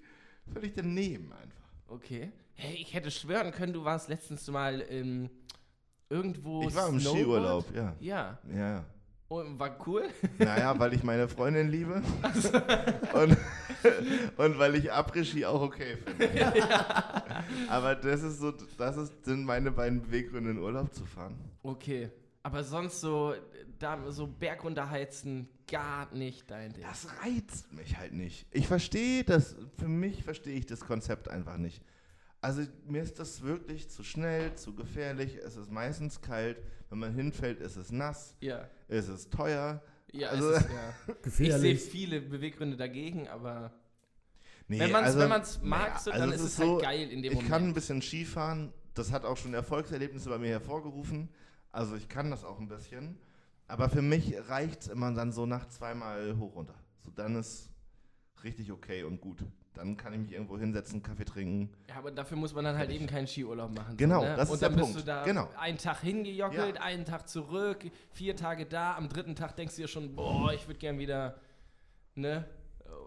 völlig daneben einfach. Okay. Hey, ich hätte schwören können, du warst letztens mal in irgendwo. Ich war im Snowboard? Skiurlaub, ja. Ja. Ja, Und war cool. naja, weil ich meine Freundin liebe und, und weil ich Après-Ski auch okay finde. Aber das ist so, das ist, sind meine beiden Beweggründe in Urlaub zu fahren. Okay. Aber sonst so, da, so bergunterheizen, gar nicht dein Ding. Das reizt mich halt nicht. Ich verstehe das, für mich verstehe ich das Konzept einfach nicht. Also mir ist das wirklich zu schnell, zu gefährlich. Es ist meistens kalt. Wenn man hinfällt, ist es nass. Ja. Es ist teuer. Ja, Also- es ist, ja. Ich sehe gefährlich. viele Beweggründe dagegen, aber Nee, wenn man es also- mag, so, also dann es ist es so, halt geil in dem ich Moment. kann ein bisschen Skifahren. Das hat auch schon Erfolgserlebnisse bei mir hervorgerufen. Also ich kann das auch ein bisschen. Aber für mich reicht es immer dann so nach zweimal hoch runter. So dann ist richtig okay und gut. Dann kann ich mich irgendwo hinsetzen, Kaffee trinken. ja, aber dafür muss man dann halt eben keinen Skiurlaub machen. Genau, so, ne? das ist Und dann der bist Punkt. du da Genau. einen Tag hingejockelt, Ja. einen Tag zurück, vier Tage da, am dritten Tag denkst du dir schon, boah, ich würde gern wieder, ne?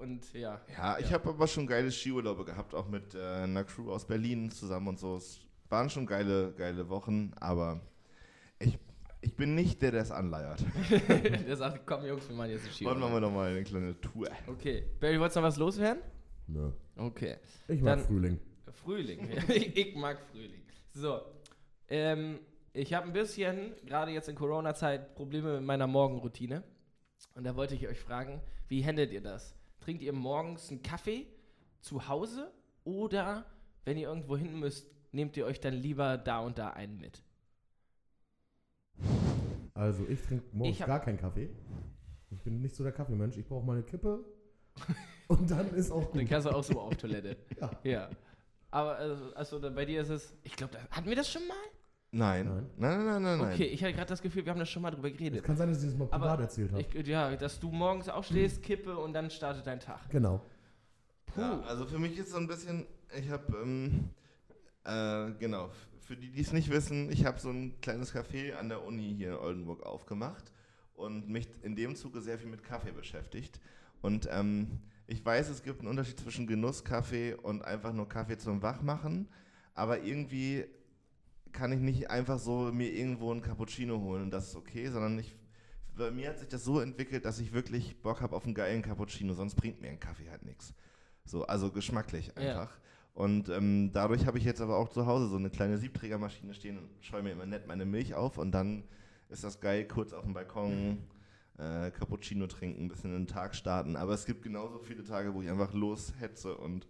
Und ja. Ja, ich habe aber schon geile Skiurlaube gehabt, auch mit äh, einer Crew aus Berlin zusammen und so. Es waren schon geile, geile Wochen, aber ich, ich bin nicht der, der es anleiert. Der sagt, komm Jungs, wir machen jetzt einen Wollen Skiurlaub. wir noch mal eine kleine Tour. Okay. Barry, wolltest du noch was loswerden? Nö. Okay. Ich mag Dann- Frühling. Frühling. ich, ich mag Frühling. So. Ähm, ich habe ein bisschen, gerade jetzt in Corona-Zeit, Probleme mit meiner Morgenroutine. Und da wollte ich euch fragen, wie handelt ihr das? Trinkt ihr morgens einen Kaffee zu Hause oder wenn ihr irgendwo hin müsst, nehmt ihr euch dann lieber da und da einen mit? Also ich trinke morgens Ich gar keinen Kaffee. Ich bin nicht so der Kaffeemensch. Ich brauche mal eine Kippe und dann ist auch Dann gut. kannst du auch so auf Toilette. Ja. Ja. Aber also, also dann bei dir ist es, ich glaube, hatten wir das schon mal? Nein. Nein. Nein, nein, nein, nein. Okay, ich hatte gerade das Gefühl, wir haben das schon mal drüber Es geredet. kann sein, dass ich das mal Aber privat erzählt habe. Ja, dass du morgens aufstehst, kippe und dann startet dein Tag. Genau. Puh. Ja, also für mich ist so ein bisschen, ich habe, ähm, äh, genau, für die, die es nicht wissen, ich habe so ein kleines Café an der Uni hier in Oldenburg aufgemacht und mich in dem Zuge sehr viel mit Kaffee beschäftigt. Und ähm, ich weiß, es gibt einen Unterschied zwischen Genusskaffee und einfach nur Kaffee zum Wachmachen, aber irgendwie kann ich nicht einfach so mir irgendwo einen Cappuccino holen und das ist okay, sondern ich, bei mir hat sich das so entwickelt, dass ich wirklich Bock habe auf einen geilen Cappuccino, sonst bringt mir ein Kaffee halt nichts. So, also geschmacklich Ja. Und ähm, dadurch habe ich jetzt aber auch zu Hause so eine kleine Siebträgermaschine stehen und scheue mir immer nett meine Milch auf und dann ist das geil, kurz auf dem Balkon äh, Cappuccino trinken, ein bisschen den Tag starten. Aber es gibt genauso viele Tage, wo ich einfach loshetze und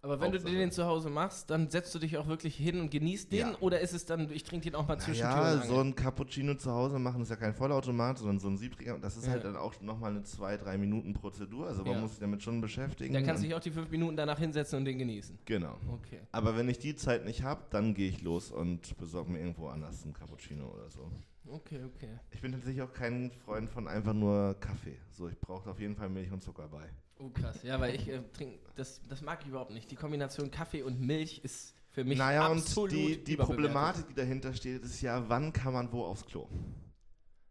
Aber wenn du Hauptsache. dir den zu Hause machst, dann setzt du dich auch wirklich hin und genießt den? Ja. Oder ist es dann, ich trinke den auch mal zwischen Tür ja, und so ein Cappuccino zu Hause machen ist ja kein Vollautomat, sondern so ein Siebträger. Das ist Ja. halt dann auch nochmal eine zwei, drei Minuten Prozedur. Also man Ja. muss sich damit schon beschäftigen. Dann kannst du dich auch die fünf Minuten danach hinsetzen und den genießen. Genau. Okay. Aber wenn ich die Zeit nicht habe, dann gehe ich los und besorge mir irgendwo anders einen Cappuccino oder so. Okay, okay. Ich bin tatsächlich auch kein Freund von einfach nur Kaffee. So, ich brauche auf jeden Fall Milch und Zucker bei. Oh krass. Ja, weil ich äh, trinke, das, das mag ich überhaupt nicht. Die Kombination Kaffee und Milch ist für mich naja, und absolut die, die überbewertet. Problematik, die dahinter steht, ist ja, wann kann man wo aufs Klo?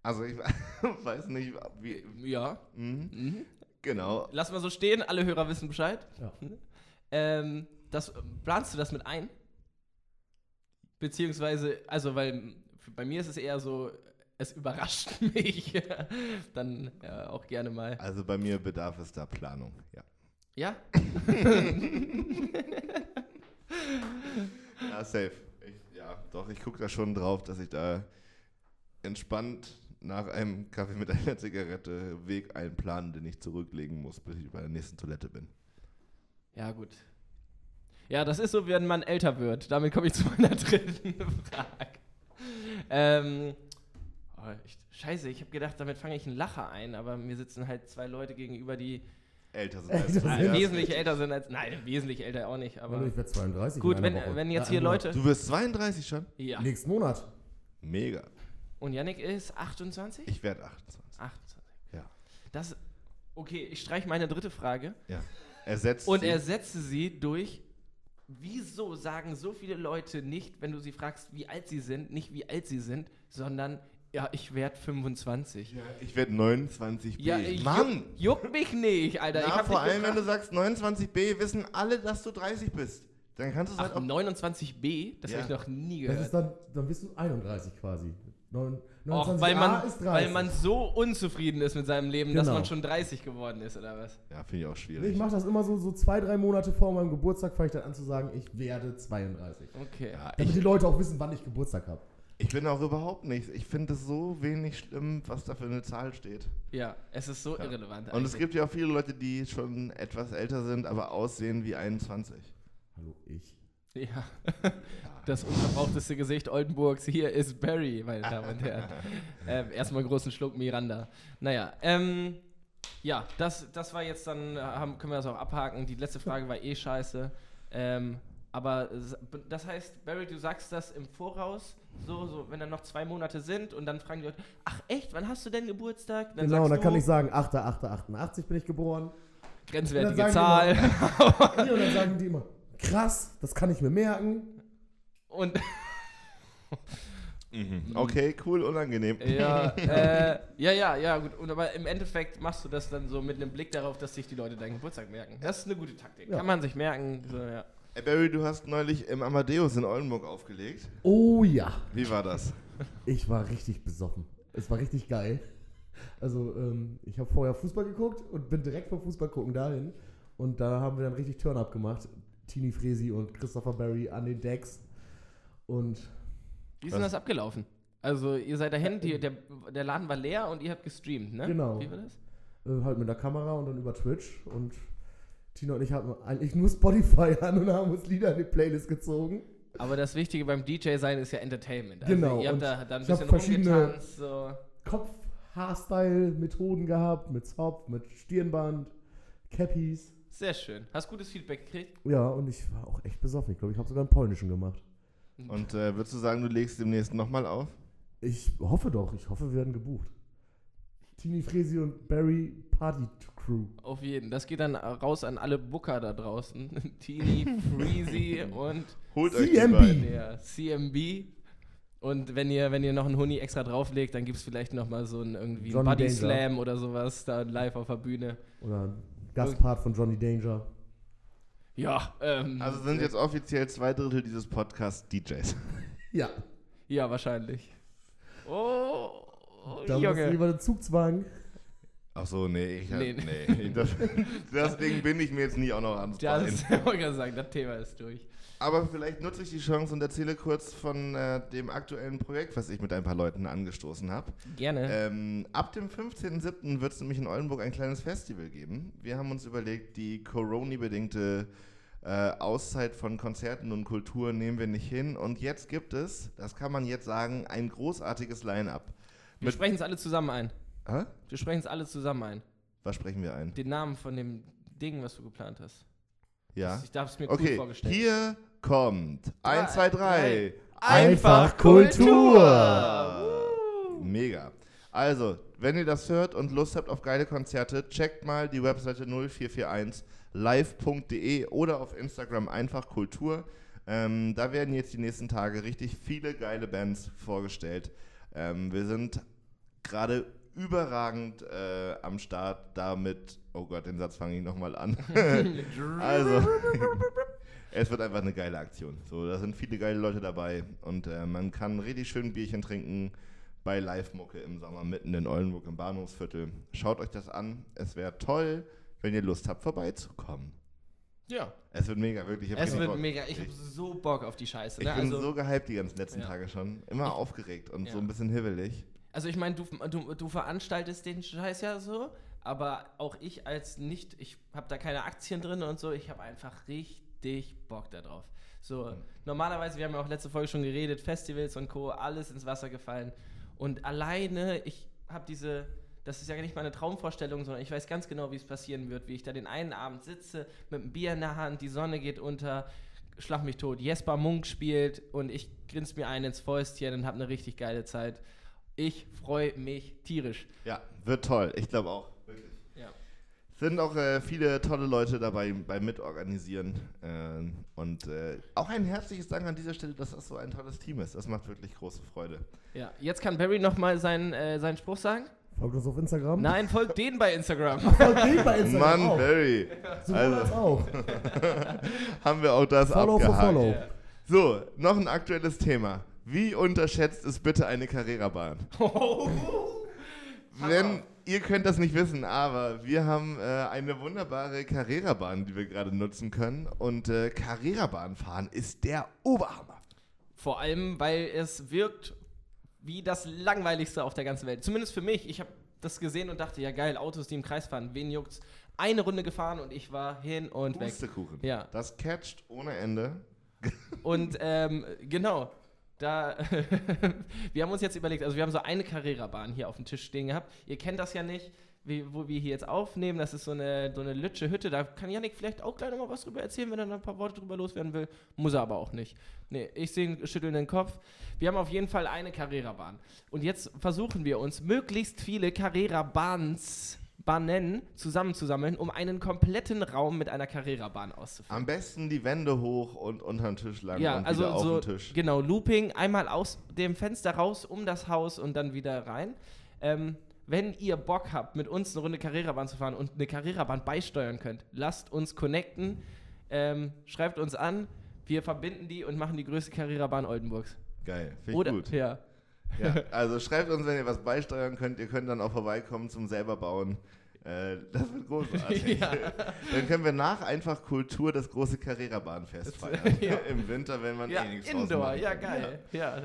Also ich weiß nicht, wie. Ja. Mhm, Mhm. genau. Lass mal so stehen, alle Hörer wissen Bescheid. Ja. Ähm, das, planst du das mit ein? Beziehungsweise, also, weil bei mir ist es eher so, es überrascht mich dann äh, auch gerne mal. Also bei mir bedarf es da Planung, ja. Ja? Ja, safe. Ich, ja, doch, ich gucke da schon drauf, dass ich da entspannt nach einem Kaffee mit einer Zigarette Weg einplanen, den ich zurücklegen muss, bis ich bei der nächsten Toilette bin. Ja, gut. Ja, das ist so, wenn man älter wird. Damit komme ich zu meiner dritten Frage. Ähm, oh, ich, scheiße, ich habe gedacht, damit fange ich einen Lacher ein, aber mir sitzen halt zwei Leute gegenüber, die älter sind als Älter du. Sind. Ja. wesentlich älter sind als. Nein, wesentlich älter auch nicht, aber. ich werde 32. Gut, wenn, Woche. wenn jetzt hier. Leute. Du wirst 32 schon? Ja. Nächsten Monat. Mega. Und Yannick ist 28? Ich werde 28. 28. Ja. Das. Okay, ich streiche meine dritte Frage. Ja. Ersetzt Und sie. ersetze sie durch. Wieso sagen so viele Leute nicht, wenn du sie fragst, wie alt sie sind, nicht wie alt sie sind, sondern ja, ich werde 25. Ja, ich werde 29b. Ja, ich Mann! Juck, juckt mich nicht, Alter. ich Na, vor allem, wenn du sagst 29b, wissen alle, dass du 30 bist. Dann kannst du es halt Ach, auch 29b, das Ja. habe ich noch nie Das gehört. ist dann, dann bist du 31 quasi. Neun- Auch 29a weil man, ist 30. weil man so unzufrieden ist mit seinem Leben, dass Genau. man schon 30 geworden ist, oder was? Ja, finde ich auch schwierig. Ich mache das immer so, so zwei, drei Monate vor meinem Geburtstag, fange ich dann an zu sagen, ich werde 32. Okay. Ja, Damit ich, die Leute auch wissen, wann ich Geburtstag habe. Ich bin auch überhaupt nicht. Ich finde es so wenig schlimm, was da für eine Zahl steht. Ja, es ist so Ja. irrelevant. Und es eigentlich. gibt ja auch viele Leute, die schon etwas älter sind, aber aussehen wie 21. Hallo, ich. Ja. Das unverbrauchteste Gesicht Oldenburgs hier ist Barry, meine Damen und Herren. ähm, erstmal großen Schluck Miranda. Naja, ähm, ja, das, das war jetzt dann, haben, können wir das auch abhaken. Die letzte Frage war eh scheiße. Ähm, aber das heißt, Barry, du sagst das im Voraus, so, so, wenn dann noch zwei Monate sind und dann fragen die Leute, ach echt, wann hast du denn Geburtstag? Dann genau, und dann sagst kann du, ich sagen, 8.8.88 bin ich geboren. grenzwertige Zahl. sagen Nee, und dann sagen die immer, krass, das kann ich mir merken. Und Mhm. Okay, cool, unangenehm. Ja, äh, ja, ja, ja, gut. Und aber im Endeffekt machst du das dann so mit einem Blick darauf, dass sich die Leute deinen Geburtstag merken. Das ist eine gute Taktik. Ja. Kann man sich merken. So, ja. Ey, Barry, du hast neulich im Amadeus in Oldenburg aufgelegt. Oh ja. Wie war das? Ich war richtig besoffen. Es war richtig geil. Also, ähm, ich habe vorher Fußball geguckt und bin direkt vom Fußball gucken dahin. Und da haben wir dann richtig Turn-up gemacht. Tini Fresi und Christopher Barry an den Decks. Und Wie ist denn das abgelaufen? Also, ihr seid dahin, die, der, der Laden war leer und ihr habt gestreamt, ne? Genau. Wie war das? äh, halt mit der Kamera und dann über Twitch. Und Tina und ich hatten eigentlich nur Spotify an und haben uns Lieder in die Playlist gezogen. Aber das Wichtige beim DJ sein ist ja Entertainment. Genau, Ihr habt da dann ein bisschen verschiedene- rumgetanzt. So. Kopf-Haarstyle-Methoden gehabt, mit Zopf, mit Stirnband, Cappies. Sehr schön. Hast gutes Feedback gekriegt? Ja, und ich war auch echt besoffen. Ich glaube, ich habe sogar einen polnischen gemacht. Und äh, würdest du sagen, du legst demnächst nochmal auf? Ich hoffe doch. Ich hoffe, wir werden gebucht. Tini Fresi und Barry Party Crew. Auf jeden. Das geht dann raus an alle Booker da draußen. Tini, Freezy und Holt CMB. der CMB. Und wenn ihr, wenn ihr noch einen Huni extra drauflegt, dann gibt es vielleicht noch mal so einen irgendwie einen Johnny Body Danger. Slam oder sowas da live auf der Bühne. Oder ein Gastpart von Johnny Danger. Ja, ähm, Also sind jetzt offiziell zwei Drittel dieses Podcasts DJs. Ja. ja wahrscheinlich. Oh, oh Da muss Junge. lieber den Zugzwang. Ach so, nee, ich, Nee. nee. Das, das Ding bin ich mir jetzt nie auch noch ans Das, ich wollte gerade sagen, das Thema ist durch. Aber vielleicht nutze ich die Chance und erzähle kurz von äh, dem aktuellen Projekt, was ich mit ein paar Leuten angestoßen habe. Gerne. Ähm, ab dem 15.07. wird es nämlich in Oldenburg ein kleines Festival geben. Wir haben uns überlegt, die Corona-bedingte äh, Auszeit von Konzerten und Kultur nehmen wir nicht hin. Und jetzt gibt es, das kann man jetzt sagen, ein großartiges Line-Up. Wir sprechen es alle zusammen ein. Hä? Wir sprechen es alle zusammen ein. Was sprechen wir ein? Den Namen von dem Ding, was du geplant hast. Ja. Ich darf es mir cool Okay, vorgestellt. hier kommt Drei, 1, 2, 3. drei. Einfach Kultur! Mega. Also, wenn ihr das hört und Lust habt auf geile Konzerte, checkt mal die Webseite 0441 live.de oder auf Instagram einfach Kultur. Ähm, da werden jetzt die nächsten Tage richtig viele geile Bands vorgestellt. Ähm, wir sind gerade überragend äh, am Start damit. Oh Gott, den Satz fange ich nochmal an. also, es wird einfach eine geile Aktion. So, da sind viele geile Leute dabei und äh, man kann richtig schön Bierchen trinken bei Live-Mucke im Sommer mitten in Oldenburg im Bahnhofsviertel. Schaut euch das an. Es wäre toll, wenn ihr Lust habt, vorbeizukommen. Ja. Es wird mega, wirklich. Ich Es wird Bock. mega. Ich habe so Bock auf die Scheiße. Ich Ne? bin Also, so gehypt die ganzen letzten Ja. Tage schon. Immer aufgeregt und Ja. so ein bisschen hibbelig. Also ich meine, du, du, du veranstaltest den Scheiß ja so, aber auch ich als nicht, ich habe da keine Aktien drin und so, ich habe einfach richtig Bock darauf. So, normalerweise, wir haben ja auch letzte Folge schon geredet, Festivals und Co., alles ins Wasser gefallen. Und alleine, ich habe diese, das ist ja nicht mal eine Traumvorstellung, sondern ich weiß ganz genau, wie es passieren wird, wie ich da den einen Abend sitze, mit einem Bier in der Hand, die Sonne geht unter, schlag mich tot, Jesper Munk spielt und ich grinse mir einen ins Fäustchen und habe eine richtig geile Zeit. Ich freue mich tierisch. Ja, wird toll. Ich glaube auch. Wirklich. Ja. Sind auch äh, viele tolle Leute dabei beim Mitorganisieren. Äh, und äh, auch ein herzliches Dank an dieser Stelle, dass das so ein tolles Team ist. Das macht wirklich große Freude. Ja, jetzt kann Barry nochmal seinen, äh, seinen Spruch sagen. Folgt uns auf Instagram. Nein, folgt denen bei Instagram. Folgt den bei Instagram Mann, auch. Barry. Als Also, auch. haben wir auch das Follow for abgehakt. follow. So, noch ein aktuelles Thema. Wie unterschätzt ist bitte eine Carrera-Bahn? Denn ihr könnt das nicht wissen, aber wir haben äh, eine wunderbare Carrera-Bahn, die wir gerade nutzen können. Und äh, Carrera-Bahn fahren ist der Oberhammer. Vor allem, weil es wirkt wie das langweiligste auf der ganzen Welt. Zumindest für mich. Ich habe das gesehen und dachte, ja geil, Autos, die im Kreis fahren, wen juckt's? Eine Runde gefahren und ich war hin und weg. Pustekuchen. Ja. Das catcht ohne Ende. Und ähm, genau, da, wir haben uns jetzt überlegt, also wir haben so eine Carrera-Bahn hier auf dem Tisch stehen gehabt. Ihr kennt das ja nicht, wie, wo wir hier jetzt aufnehmen. Das ist so eine, so eine lütsche Hütte. Da kann Janik vielleicht auch gleich nochmal was drüber erzählen, wenn er noch ein paar Worte drüber loswerden will. Muss er aber auch nicht. Nee, ich sehe ihn schütteln den Kopf. Wir haben auf jeden Fall eine Carrera-Bahn. Und jetzt versuchen wir uns, möglichst viele Carrera-Bahns Bahnen zusammenzusammeln, um einen kompletten Raum mit einer Carrera-Bahn auszufüllen. Am besten die Wände hoch und unter den Tisch lang Ja, und also wieder auf so, den Tisch. genau, Looping, einmal aus dem Fenster raus, um das Haus und dann wieder rein. Ähm, wenn ihr Bock habt, mit uns eine Runde Carrera-Bahn zu fahren und eine Carrera-Bahn beisteuern könnt, lasst uns connecten, ähm, schreibt uns an, wir verbinden die und machen die größte Carrera-Bahn Oldenburgs. Geil, finde ich gut. ja. Ja, also schreibt uns, wenn ihr was beisteuern könnt. Ihr könnt dann auch vorbeikommen zum selber bauen. Äh, das wird großartig. Ja. Dann können wir nach einfach Kultur das große Carrera-Bahnfest feiern. Ja. Im Winter, wenn man Ja, eh nichts Indoor, ja geil. Ja.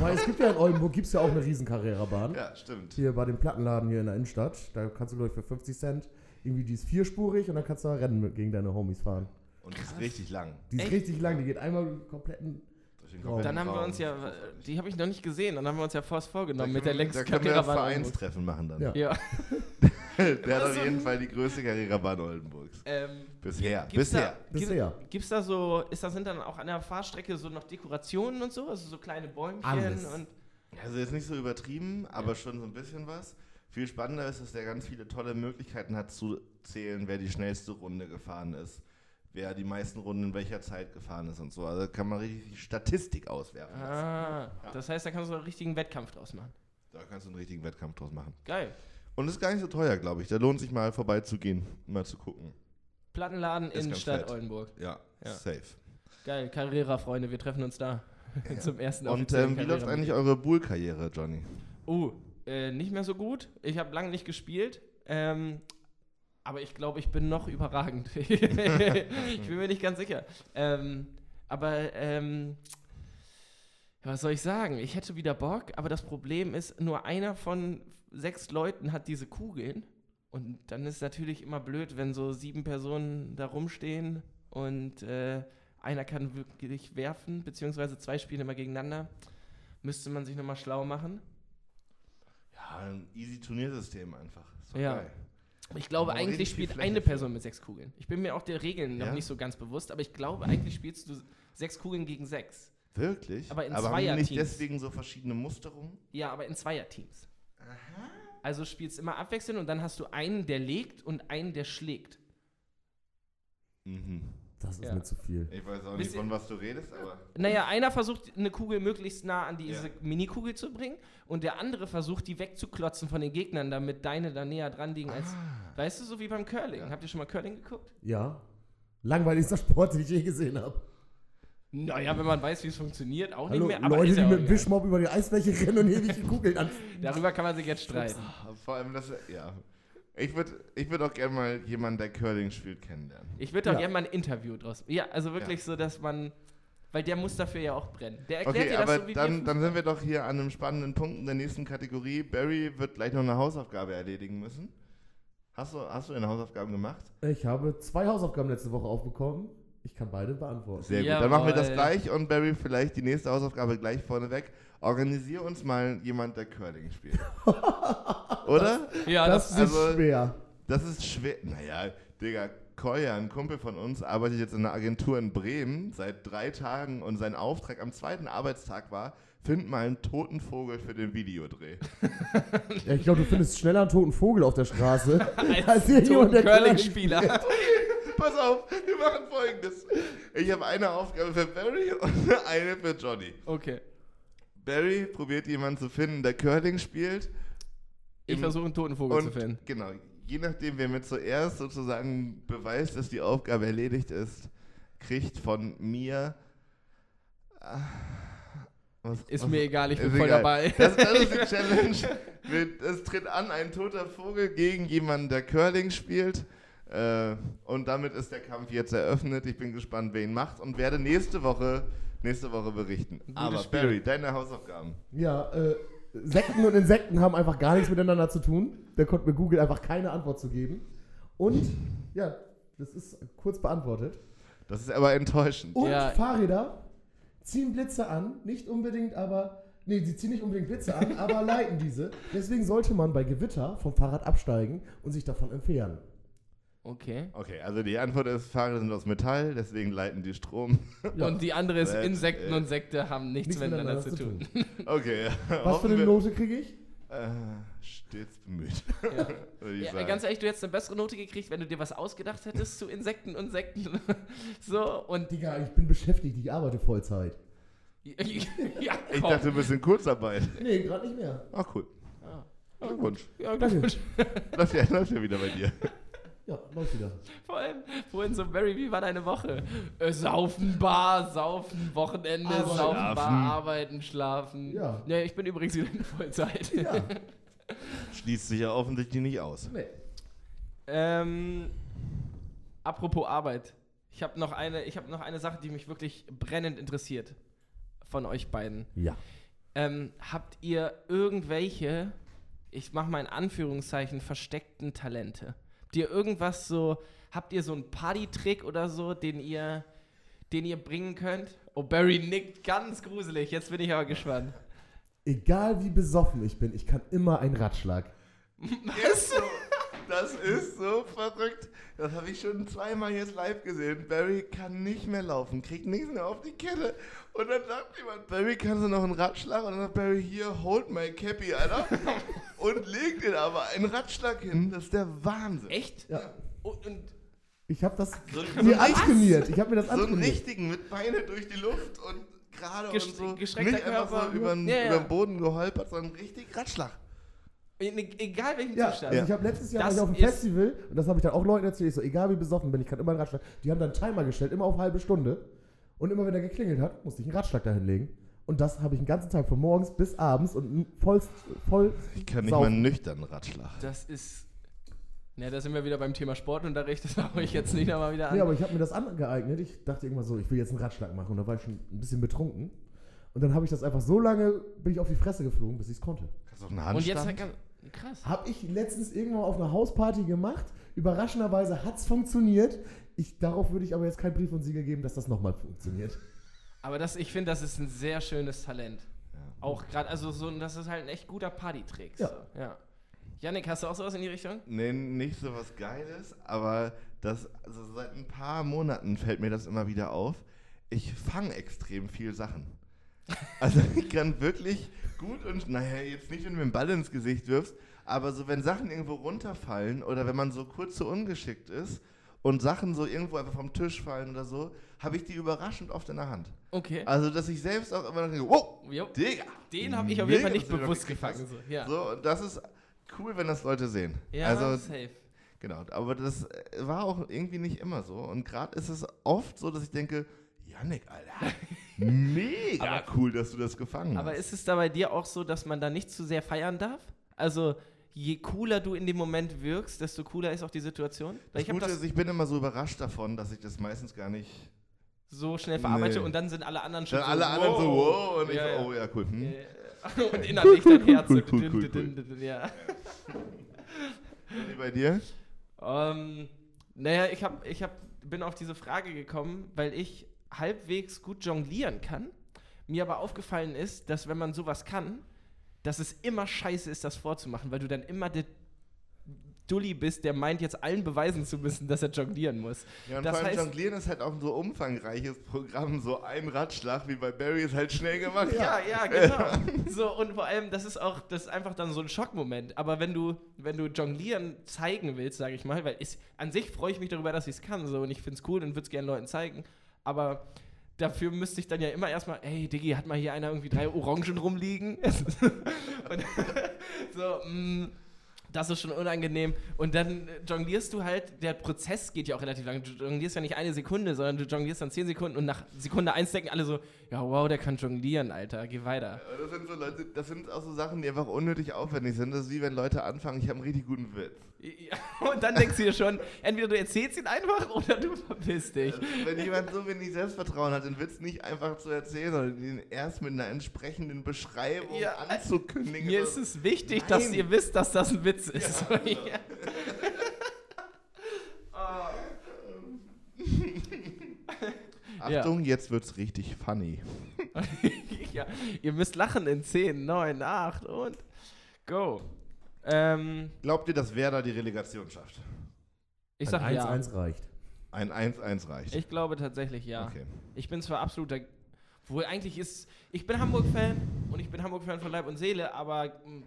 Weil es gibt ja in Oldenburg gibt's ja auch eine riesen Carrera-Bahn. Ja, stimmt. Hier bei dem Plattenladen hier in der Innenstadt. Da kannst du, glaube ich, für 50 Cent irgendwie, die ist vierspurig und dann kannst du da Rennen mit gegen deine Homies fahren. Und die ist richtig lang. Die ist Echt? richtig lang, die geht einmal den kompletten. Durch den Dann haben wir Raum. uns ja, die habe ich noch nicht gesehen, dann haben wir uns ja fast vorgenommen mit der längsten Da können wir. Oldenburgs. Vereinstreffen machen dann. Ja. Ja. Der hat auf jeden Fall die größte Carrera-Bahn Oldenburgs. Ähm, Bisher. Gibt's Bisher. Da, Bisher. Gibt, gibt's da so, ist da sind dann auch an der Fahrstrecke so noch Dekorationen und so, also so kleine Bäumchen Alles. und Also jetzt nicht so übertrieben, aber schon so ein bisschen was. Viel spannender ist, dass der ganz viele tolle Möglichkeiten hat zu zählen, wer die schnellste Runde gefahren ist, wer die meisten Runden in welcher Zeit gefahren ist und so. Also da kann man richtig die Statistik auswerfen. ah, das heißt, da kannst du einen richtigen Wettkampf draus machen. Da kannst du einen richtigen Wettkampf draus machen. Geil. Und ist gar nicht so teuer, glaube ich. Da lohnt sich mal vorbeizugehen, mal zu gucken. Plattenladen Ist Innenstadt fett. Oldenburg. Ja, Ja. safe. Geil, Carrera-Freunde, wir treffen uns da. Zum ersten Und ähm, wie läuft eigentlich eure Bull-Karriere, Johnny? Oh, äh, nicht mehr so gut. Ich habe lange nicht gespielt. Ähm, aber ich glaube, ich bin noch überragend. ich bin mir nicht ganz sicher. Ähm, aber ähm, ja, was soll ich sagen? Ich hätte wieder Bock, aber das Problem ist, nur einer von sechs Leuten hat diese Kugeln. Und dann ist natürlich immer blöd, wenn so sieben Personen da rumstehen und äh, einer kann wirklich werfen, beziehungsweise zwei spielen immer gegeneinander. Müsste man sich nochmal schlau machen. Ja, ein easy Turniersystem einfach. Ist doch Ja. geil. Ich glaube, Aber eigentlich spielt eine. Person mit sechs Kugeln. Ich bin mir auch der Regeln noch Ja? nicht so ganz bewusst, aber ich glaube, eigentlich spielst du sechs Kugeln gegen sechs. Wirklich? Aber in haben die nicht Zweierteams. deswegen so verschiedene Musterungen? Ja, aber in Zweierteams. Also spielst immer abwechselnd und dann hast du einen, der legt und einen, der schlägt. Mhm. Das ist Ja. mir zu viel. Ich weiß auch nicht, von was du redest, aber. Naja, einer versucht, eine Kugel möglichst nah an diese Ja. Mini-Kugel zu bringen und der andere versucht, die wegzuklotzen von den Gegnern, damit deine da näher dran liegen als. Weißt du, so wie beim Curling. Ja. Habt ihr schon mal Curling geguckt? Ja. Langweiligster Sport, den ich je gesehen habe. Naja, wenn man weiß, wie es funktioniert, auch Hallo, nicht mehr. Aber Leute, ist die ja mit dem. Wischmob über die Eisfläche rennen und ewig die Kugeln an. Darüber kann man sich jetzt streiten. Vor allem das, ja. Ich würde ich würd auch gerne mal jemanden, der Curling spielt, kennenlernen. Ich würde auch Ja. gerne mal ein Interview draus. Ja, also wirklich so, dass man. Weil der muss dafür ja auch brennen. Der erklärt Okay, dir das aber so, wie dann, dann sind wir doch hier an einem spannenden Punkt in der nächsten Kategorie. Barry wird gleich noch eine Hausaufgabe erledigen müssen. Hast du, hast du deine Hausaufgaben gemacht? Ich habe zwei Hausaufgaben letzte Woche aufbekommen. Ich kann beide beantworten. Sehr gut. Dann machen wir das Jawohl. gleich und Barry vielleicht die nächste Hausaufgabe gleich vorneweg. Organisier uns mal jemand, der Curling spielt. Oder? Ja, das, das, ist also- schwer. Das ist schwer. Naja, Digga, Koya, ein Kumpel von uns, arbeitet jetzt in einer Agentur in Bremen seit drei Tagen und sein Auftrag am zweiten Arbeitstag war, find mal einen toten Vogel für den Videodreh. Ja, ich glaube, du findest schneller einen toten Vogel auf der Straße, als, als irgendjemand, der Curling-Spieler. Pass auf, wir machen folgendes. Ich habe eine Aufgabe für Barry und eine für Johnny. Okay. Barry probiert jemanden zu finden, der Curling spielt. Ich versuche einen toten Vogel zu finden. genau, je nachdem, wer mir zuerst sozusagen beweist, dass die Aufgabe erledigt ist, kriegt von mir. ah, was- Ist was- mir egal, ich bin voll egal. dabei. Das, das ist die Challenge. Es tritt an ein toter Vogel gegen jemanden, der Curling spielt. Äh, und damit ist der Kampf jetzt eröffnet. Ich bin gespannt, wer ihn macht und werde nächste Woche, nächste Woche berichten. Aber Spiel. Barry, deine Hausaufgaben. Ja, äh, Sekten und Insekten haben einfach gar nichts miteinander zu tun. Da konnte mir Google einfach keine Antwort zu geben. Und, ja, das ist kurz beantwortet. Das ist aber enttäuschend. Und Ja. Fahrräder ziehen Blitze an, nicht unbedingt aber, nee, sie ziehen nicht unbedingt Blitze an, aber leiten diese. Deswegen sollte man bei Gewitter vom Fahrrad absteigen und sich davon entfernen. Okay. Okay, also die Antwort ist, Fahrräder sind aus Metall, deswegen leiten die Strom. Ja. Und die andere ist, Insekten und Sekte haben nichts, miteinander, zu tun. Okay. Was für eine Note kriege ich? Äh, stets bemüht. Ja. Ja, ganz ehrlich, du hättest eine bessere Note gekriegt, wenn du dir was ausgedacht hättest zu Insekten und Sekten. so, und. Digga, ich bin beschäftigt, ich arbeite Vollzeit. ja, ich dachte, du bist in Kurzarbeit. Nee, gerade nicht mehr. Ach cool. Ah. Glückwunsch. Ja, Danke. Glückwunsch. Läuft ja, läuft ja wieder bei dir. Ja, läuft wieder. Vor allem, vorhin so, Barry, wie war deine Woche? Äh, saufen, Bar, saufen, Wochenende, Arbeiten. saufen, Schlafen. Bar, arbeiten, schlafen. Ja. ja. Ich bin übrigens wieder in Vollzeit. Ja, Schließt sich ja offensichtlich nicht aus. nee. Ähm, apropos Arbeit. Ich habe noch, eine- ich hab noch eine Sache, die mich wirklich brennend interessiert von euch beiden. Ja. Ähm, habt ihr irgendwelche, ich mache mal in Anführungszeichen, versteckten Talente? Habt ihr irgendwas so, habt ihr so einen Party-Trick oder so, den ihr, den ihr bringen könnt? Oh, Barry nickt ganz gruselig, jetzt bin ich aber gespannt. Egal wie besoffen ich bin, ich kann immer einen Ratschlag. So. Das ist so verrückt. Das habe ich schon zweimal jetzt live gesehen. Barry kann nicht mehr laufen, kriegt nichts mehr auf die Kette. Und dann sagt jemand, Barry, kannst du noch einen Ratschlag? Und dann sagt Barry, hier, hold my cappy, Alter. und legt ihn aber einen Ratschlag hin. Das ist der Wahnsinn. Echt? Ja. Und, und Ich habe das So, mir so, antrainiert. Ich habe mir das so einen richtigen mit Beine durch die Luft und gerade und Gest- so. Nicht einfach Körper. so über den, Ja, ja. über den Boden geholpert, sondern richtig Ratschlag. In, egal welchen Ja, Zustand. also ich habe letztes Jahr war Das ich auf einem ist- Festival und das habe ich dann auch Leuten erzählt. Ich so, egal wie besoffen bin, ich kann immer einen Ratschlag. Die haben dann einen Timer gestellt, immer auf halbe Stunde. Und immer wenn er geklingelt hat, musste ich einen Ratschlag dahin legen. Und das habe ich den ganzen Tag von morgens bis abends und voll, voll Ich kann nicht saufen. mal nüchtern Ratschlag. Das ist. Ja, da sind wir wieder beim Thema Sportunterricht. Das mache ich jetzt nicht nochmal wieder an. Nee, aber ich habe mir das angeeignet. Ich dachte irgendwann so, ich will jetzt einen Ratschlag machen. Und da war ich schon ein bisschen betrunken. Und dann habe ich das einfach so lange, bin ich auf die Fresse geflogen, bis ich es konnte. Kannst du auch einen Und Handstand? jetzt halt ganz, krass. Habe ich letztens irgendwann auf einer Hausparty gemacht. Überraschenderweise hat es funktioniert. Ich, darauf würde ich aber jetzt keinen Brief und Siegel geben, dass das nochmal funktioniert. Aber das, ich finde, das ist ein sehr schönes Talent. Auch gerade, also so, das ist halt ein echt guter Partytrick. Ja. So. ja. Janik, hast du auch sowas in die Richtung? Nee, nicht so was Geiles, aber das, also seit ein paar Monaten fällt mir das immer wieder auf. Ich fange extrem viel Sachen. Also ich kann wirklich gut und, naja, jetzt nicht, wenn du mir einen Ball ins Gesicht wirfst, aber so, wenn Sachen irgendwo runterfallen oder wenn man so kurz so ungeschickt ist und Sachen so irgendwo einfach vom Tisch fallen oder so, habe ich die überraschend oft in der Hand. Okay. Also, dass ich selbst auch immer noch denke, wow, Jo. Digga. Den habe ich auf jeden Fall nicht bewusst gefangen. So. Ja, So, und das ist cool, wenn das Leute sehen. ja also, safe. Genau, aber das äh, war auch irgendwie nicht immer so. Und gerade ist es oft so, dass ich denke, Yannick, Alter, mega cool, dass du das gefangen Aber hast. ist es da bei dir auch so, dass man da nicht zu sehr feiern darf? Also, je cooler du in dem Moment wirkst, desto cooler ist auch die Situation? Das ich habe Gute das ist, ich bin immer so überrascht davon, dass ich das meistens gar nicht. so schnell verarbeitet Nee. und dann sind alle anderen schon Dann so, alle anderen so, wow, und ich Ja, oh ja, cool. Hm. Und innerlich dein Herz. cool, cool, cool, dün, Ja. Wie bei dir? Ähm, naja, ich, hab, ich hab, bin auf diese Frage gekommen, weil ich halbwegs gut jonglieren kann. Mir aber aufgefallen ist, dass wenn man sowas kann, dass es immer scheiße ist, das vorzumachen, weil du dann immer der Dulli bist, der meint, jetzt allen beweisen zu müssen, dass er jonglieren muss. Ja, und Das vor allem heißt- Jonglieren ist halt auch ein so umfangreiches Programm, so ein Ratschlag wie bei Barry ist halt schnell gemacht. Ja, ja, genau. so, und vor allem, das ist auch, das ist einfach dann so ein Schockmoment. Aber wenn du, wenn du Jonglieren zeigen willst, sage ich mal, weil es, an sich freue ich mich darüber, dass ich es kann, so, und ich finde es cool und würde es gerne Leuten zeigen, aber dafür müsste ich dann ja immer erstmal, ey, Diggi, hat mal hier einer irgendwie drei Orangen rumliegen? und so, mh, das ist schon unangenehm. Und dann äh, jonglierst du halt, der Prozess geht ja auch relativ lang. Du jonglierst ja nicht eine Sekunde, sondern du jonglierst dann zehn Sekunden und nach Sekunde eins denken alle so, ja wow, der kann jonglieren, Alter, geh weiter. Das sind so Leute, das sind auch so Sachen, die einfach unnötig aufwendig sind. Das ist wie wenn Leute anfangen, ich habe einen richtig guten Witz. Ja, Und dann denkst du dir schon, entweder du erzählst ihn einfach oder du verpisst dich. Wenn jemand so wenig Selbstvertrauen hat, den Witz nicht einfach zu erzählen, sondern ihn erst mit einer entsprechenden Beschreibung Ja, äh, anzukündigen. Mir ist es wichtig, dass Nein. ihr wisst, dass das ein Witz ist. Ja. Achtung, jetzt wird's richtig funny. ja, ihr müsst lachen in 10, 9, 8 und go. Ähm, Glaubt ihr, dass Werder die Relegation schafft? ich Ein sag ja. 1-1 reicht. Ein 1-1 reicht. Ich glaube tatsächlich ja. Okay. Ich bin zwar absoluter. Wohl eigentlich ist. Ich bin Hamburg-Fan und ich bin Hamburg-Fan von Leib und Seele, aber mh,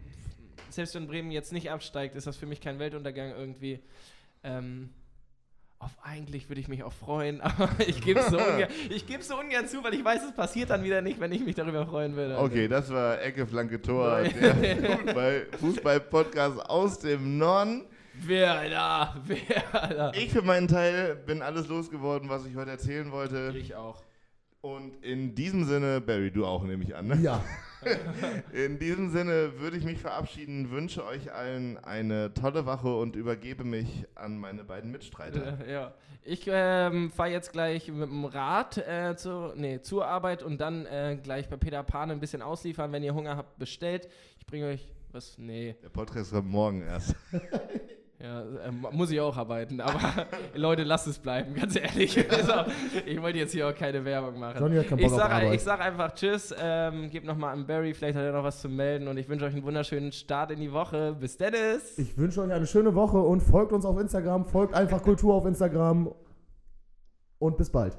selbst wenn Bremen jetzt nicht absteigt, ist das für mich kein Weltuntergang irgendwie. Ähm, auf eigentlich würde ich mich auch freuen, aber ich gebe es so, ungern, ich so ungern zu, weil ich weiß, es passiert dann wieder nicht, wenn ich mich darüber freuen würde. Okay, das war Ecke, Flanke, Tor, der Fußball- Fußball-Podcast aus dem Norden. Wer da? Wer da? Ich für meinen Teil bin alles losgeworden, was ich heute erzählen wollte. Ich auch. Und in diesem Sinne, Barry, du auch nehme ich an. Ne? Ja, In diesem Sinne würde ich mich verabschieden, wünsche euch allen eine tolle Woche und übergebe mich an meine beiden Mitstreiter. Äh, ja. Ich ähm, fahre jetzt gleich mit dem Rad äh, zur, nee, zur Arbeit und dann äh, gleich bei Peter Pan ein bisschen ausliefern. Wenn ihr Hunger habt, bestellt. Ich bringe euch was. Nee, Der Podcast kommt morgen erst. ja, äh, muss ich auch arbeiten. Aber Leute, lasst es bleiben, ganz ehrlich. Also, ich wollte jetzt hier auch keine Werbung machen. Johnny hat keinen Ich Bock auf sag, Arbeit. ich sag einfach Tschüss, ähm, gebt nochmal an Barry, vielleicht hat er noch was zu melden und ich wünsche euch einen wunderschönen Start in die Woche. Bis Dennis! Ich wünsche euch eine schöne Woche und folgt uns auf Instagram, folgt einfach Kultur auf Instagram und bis bald.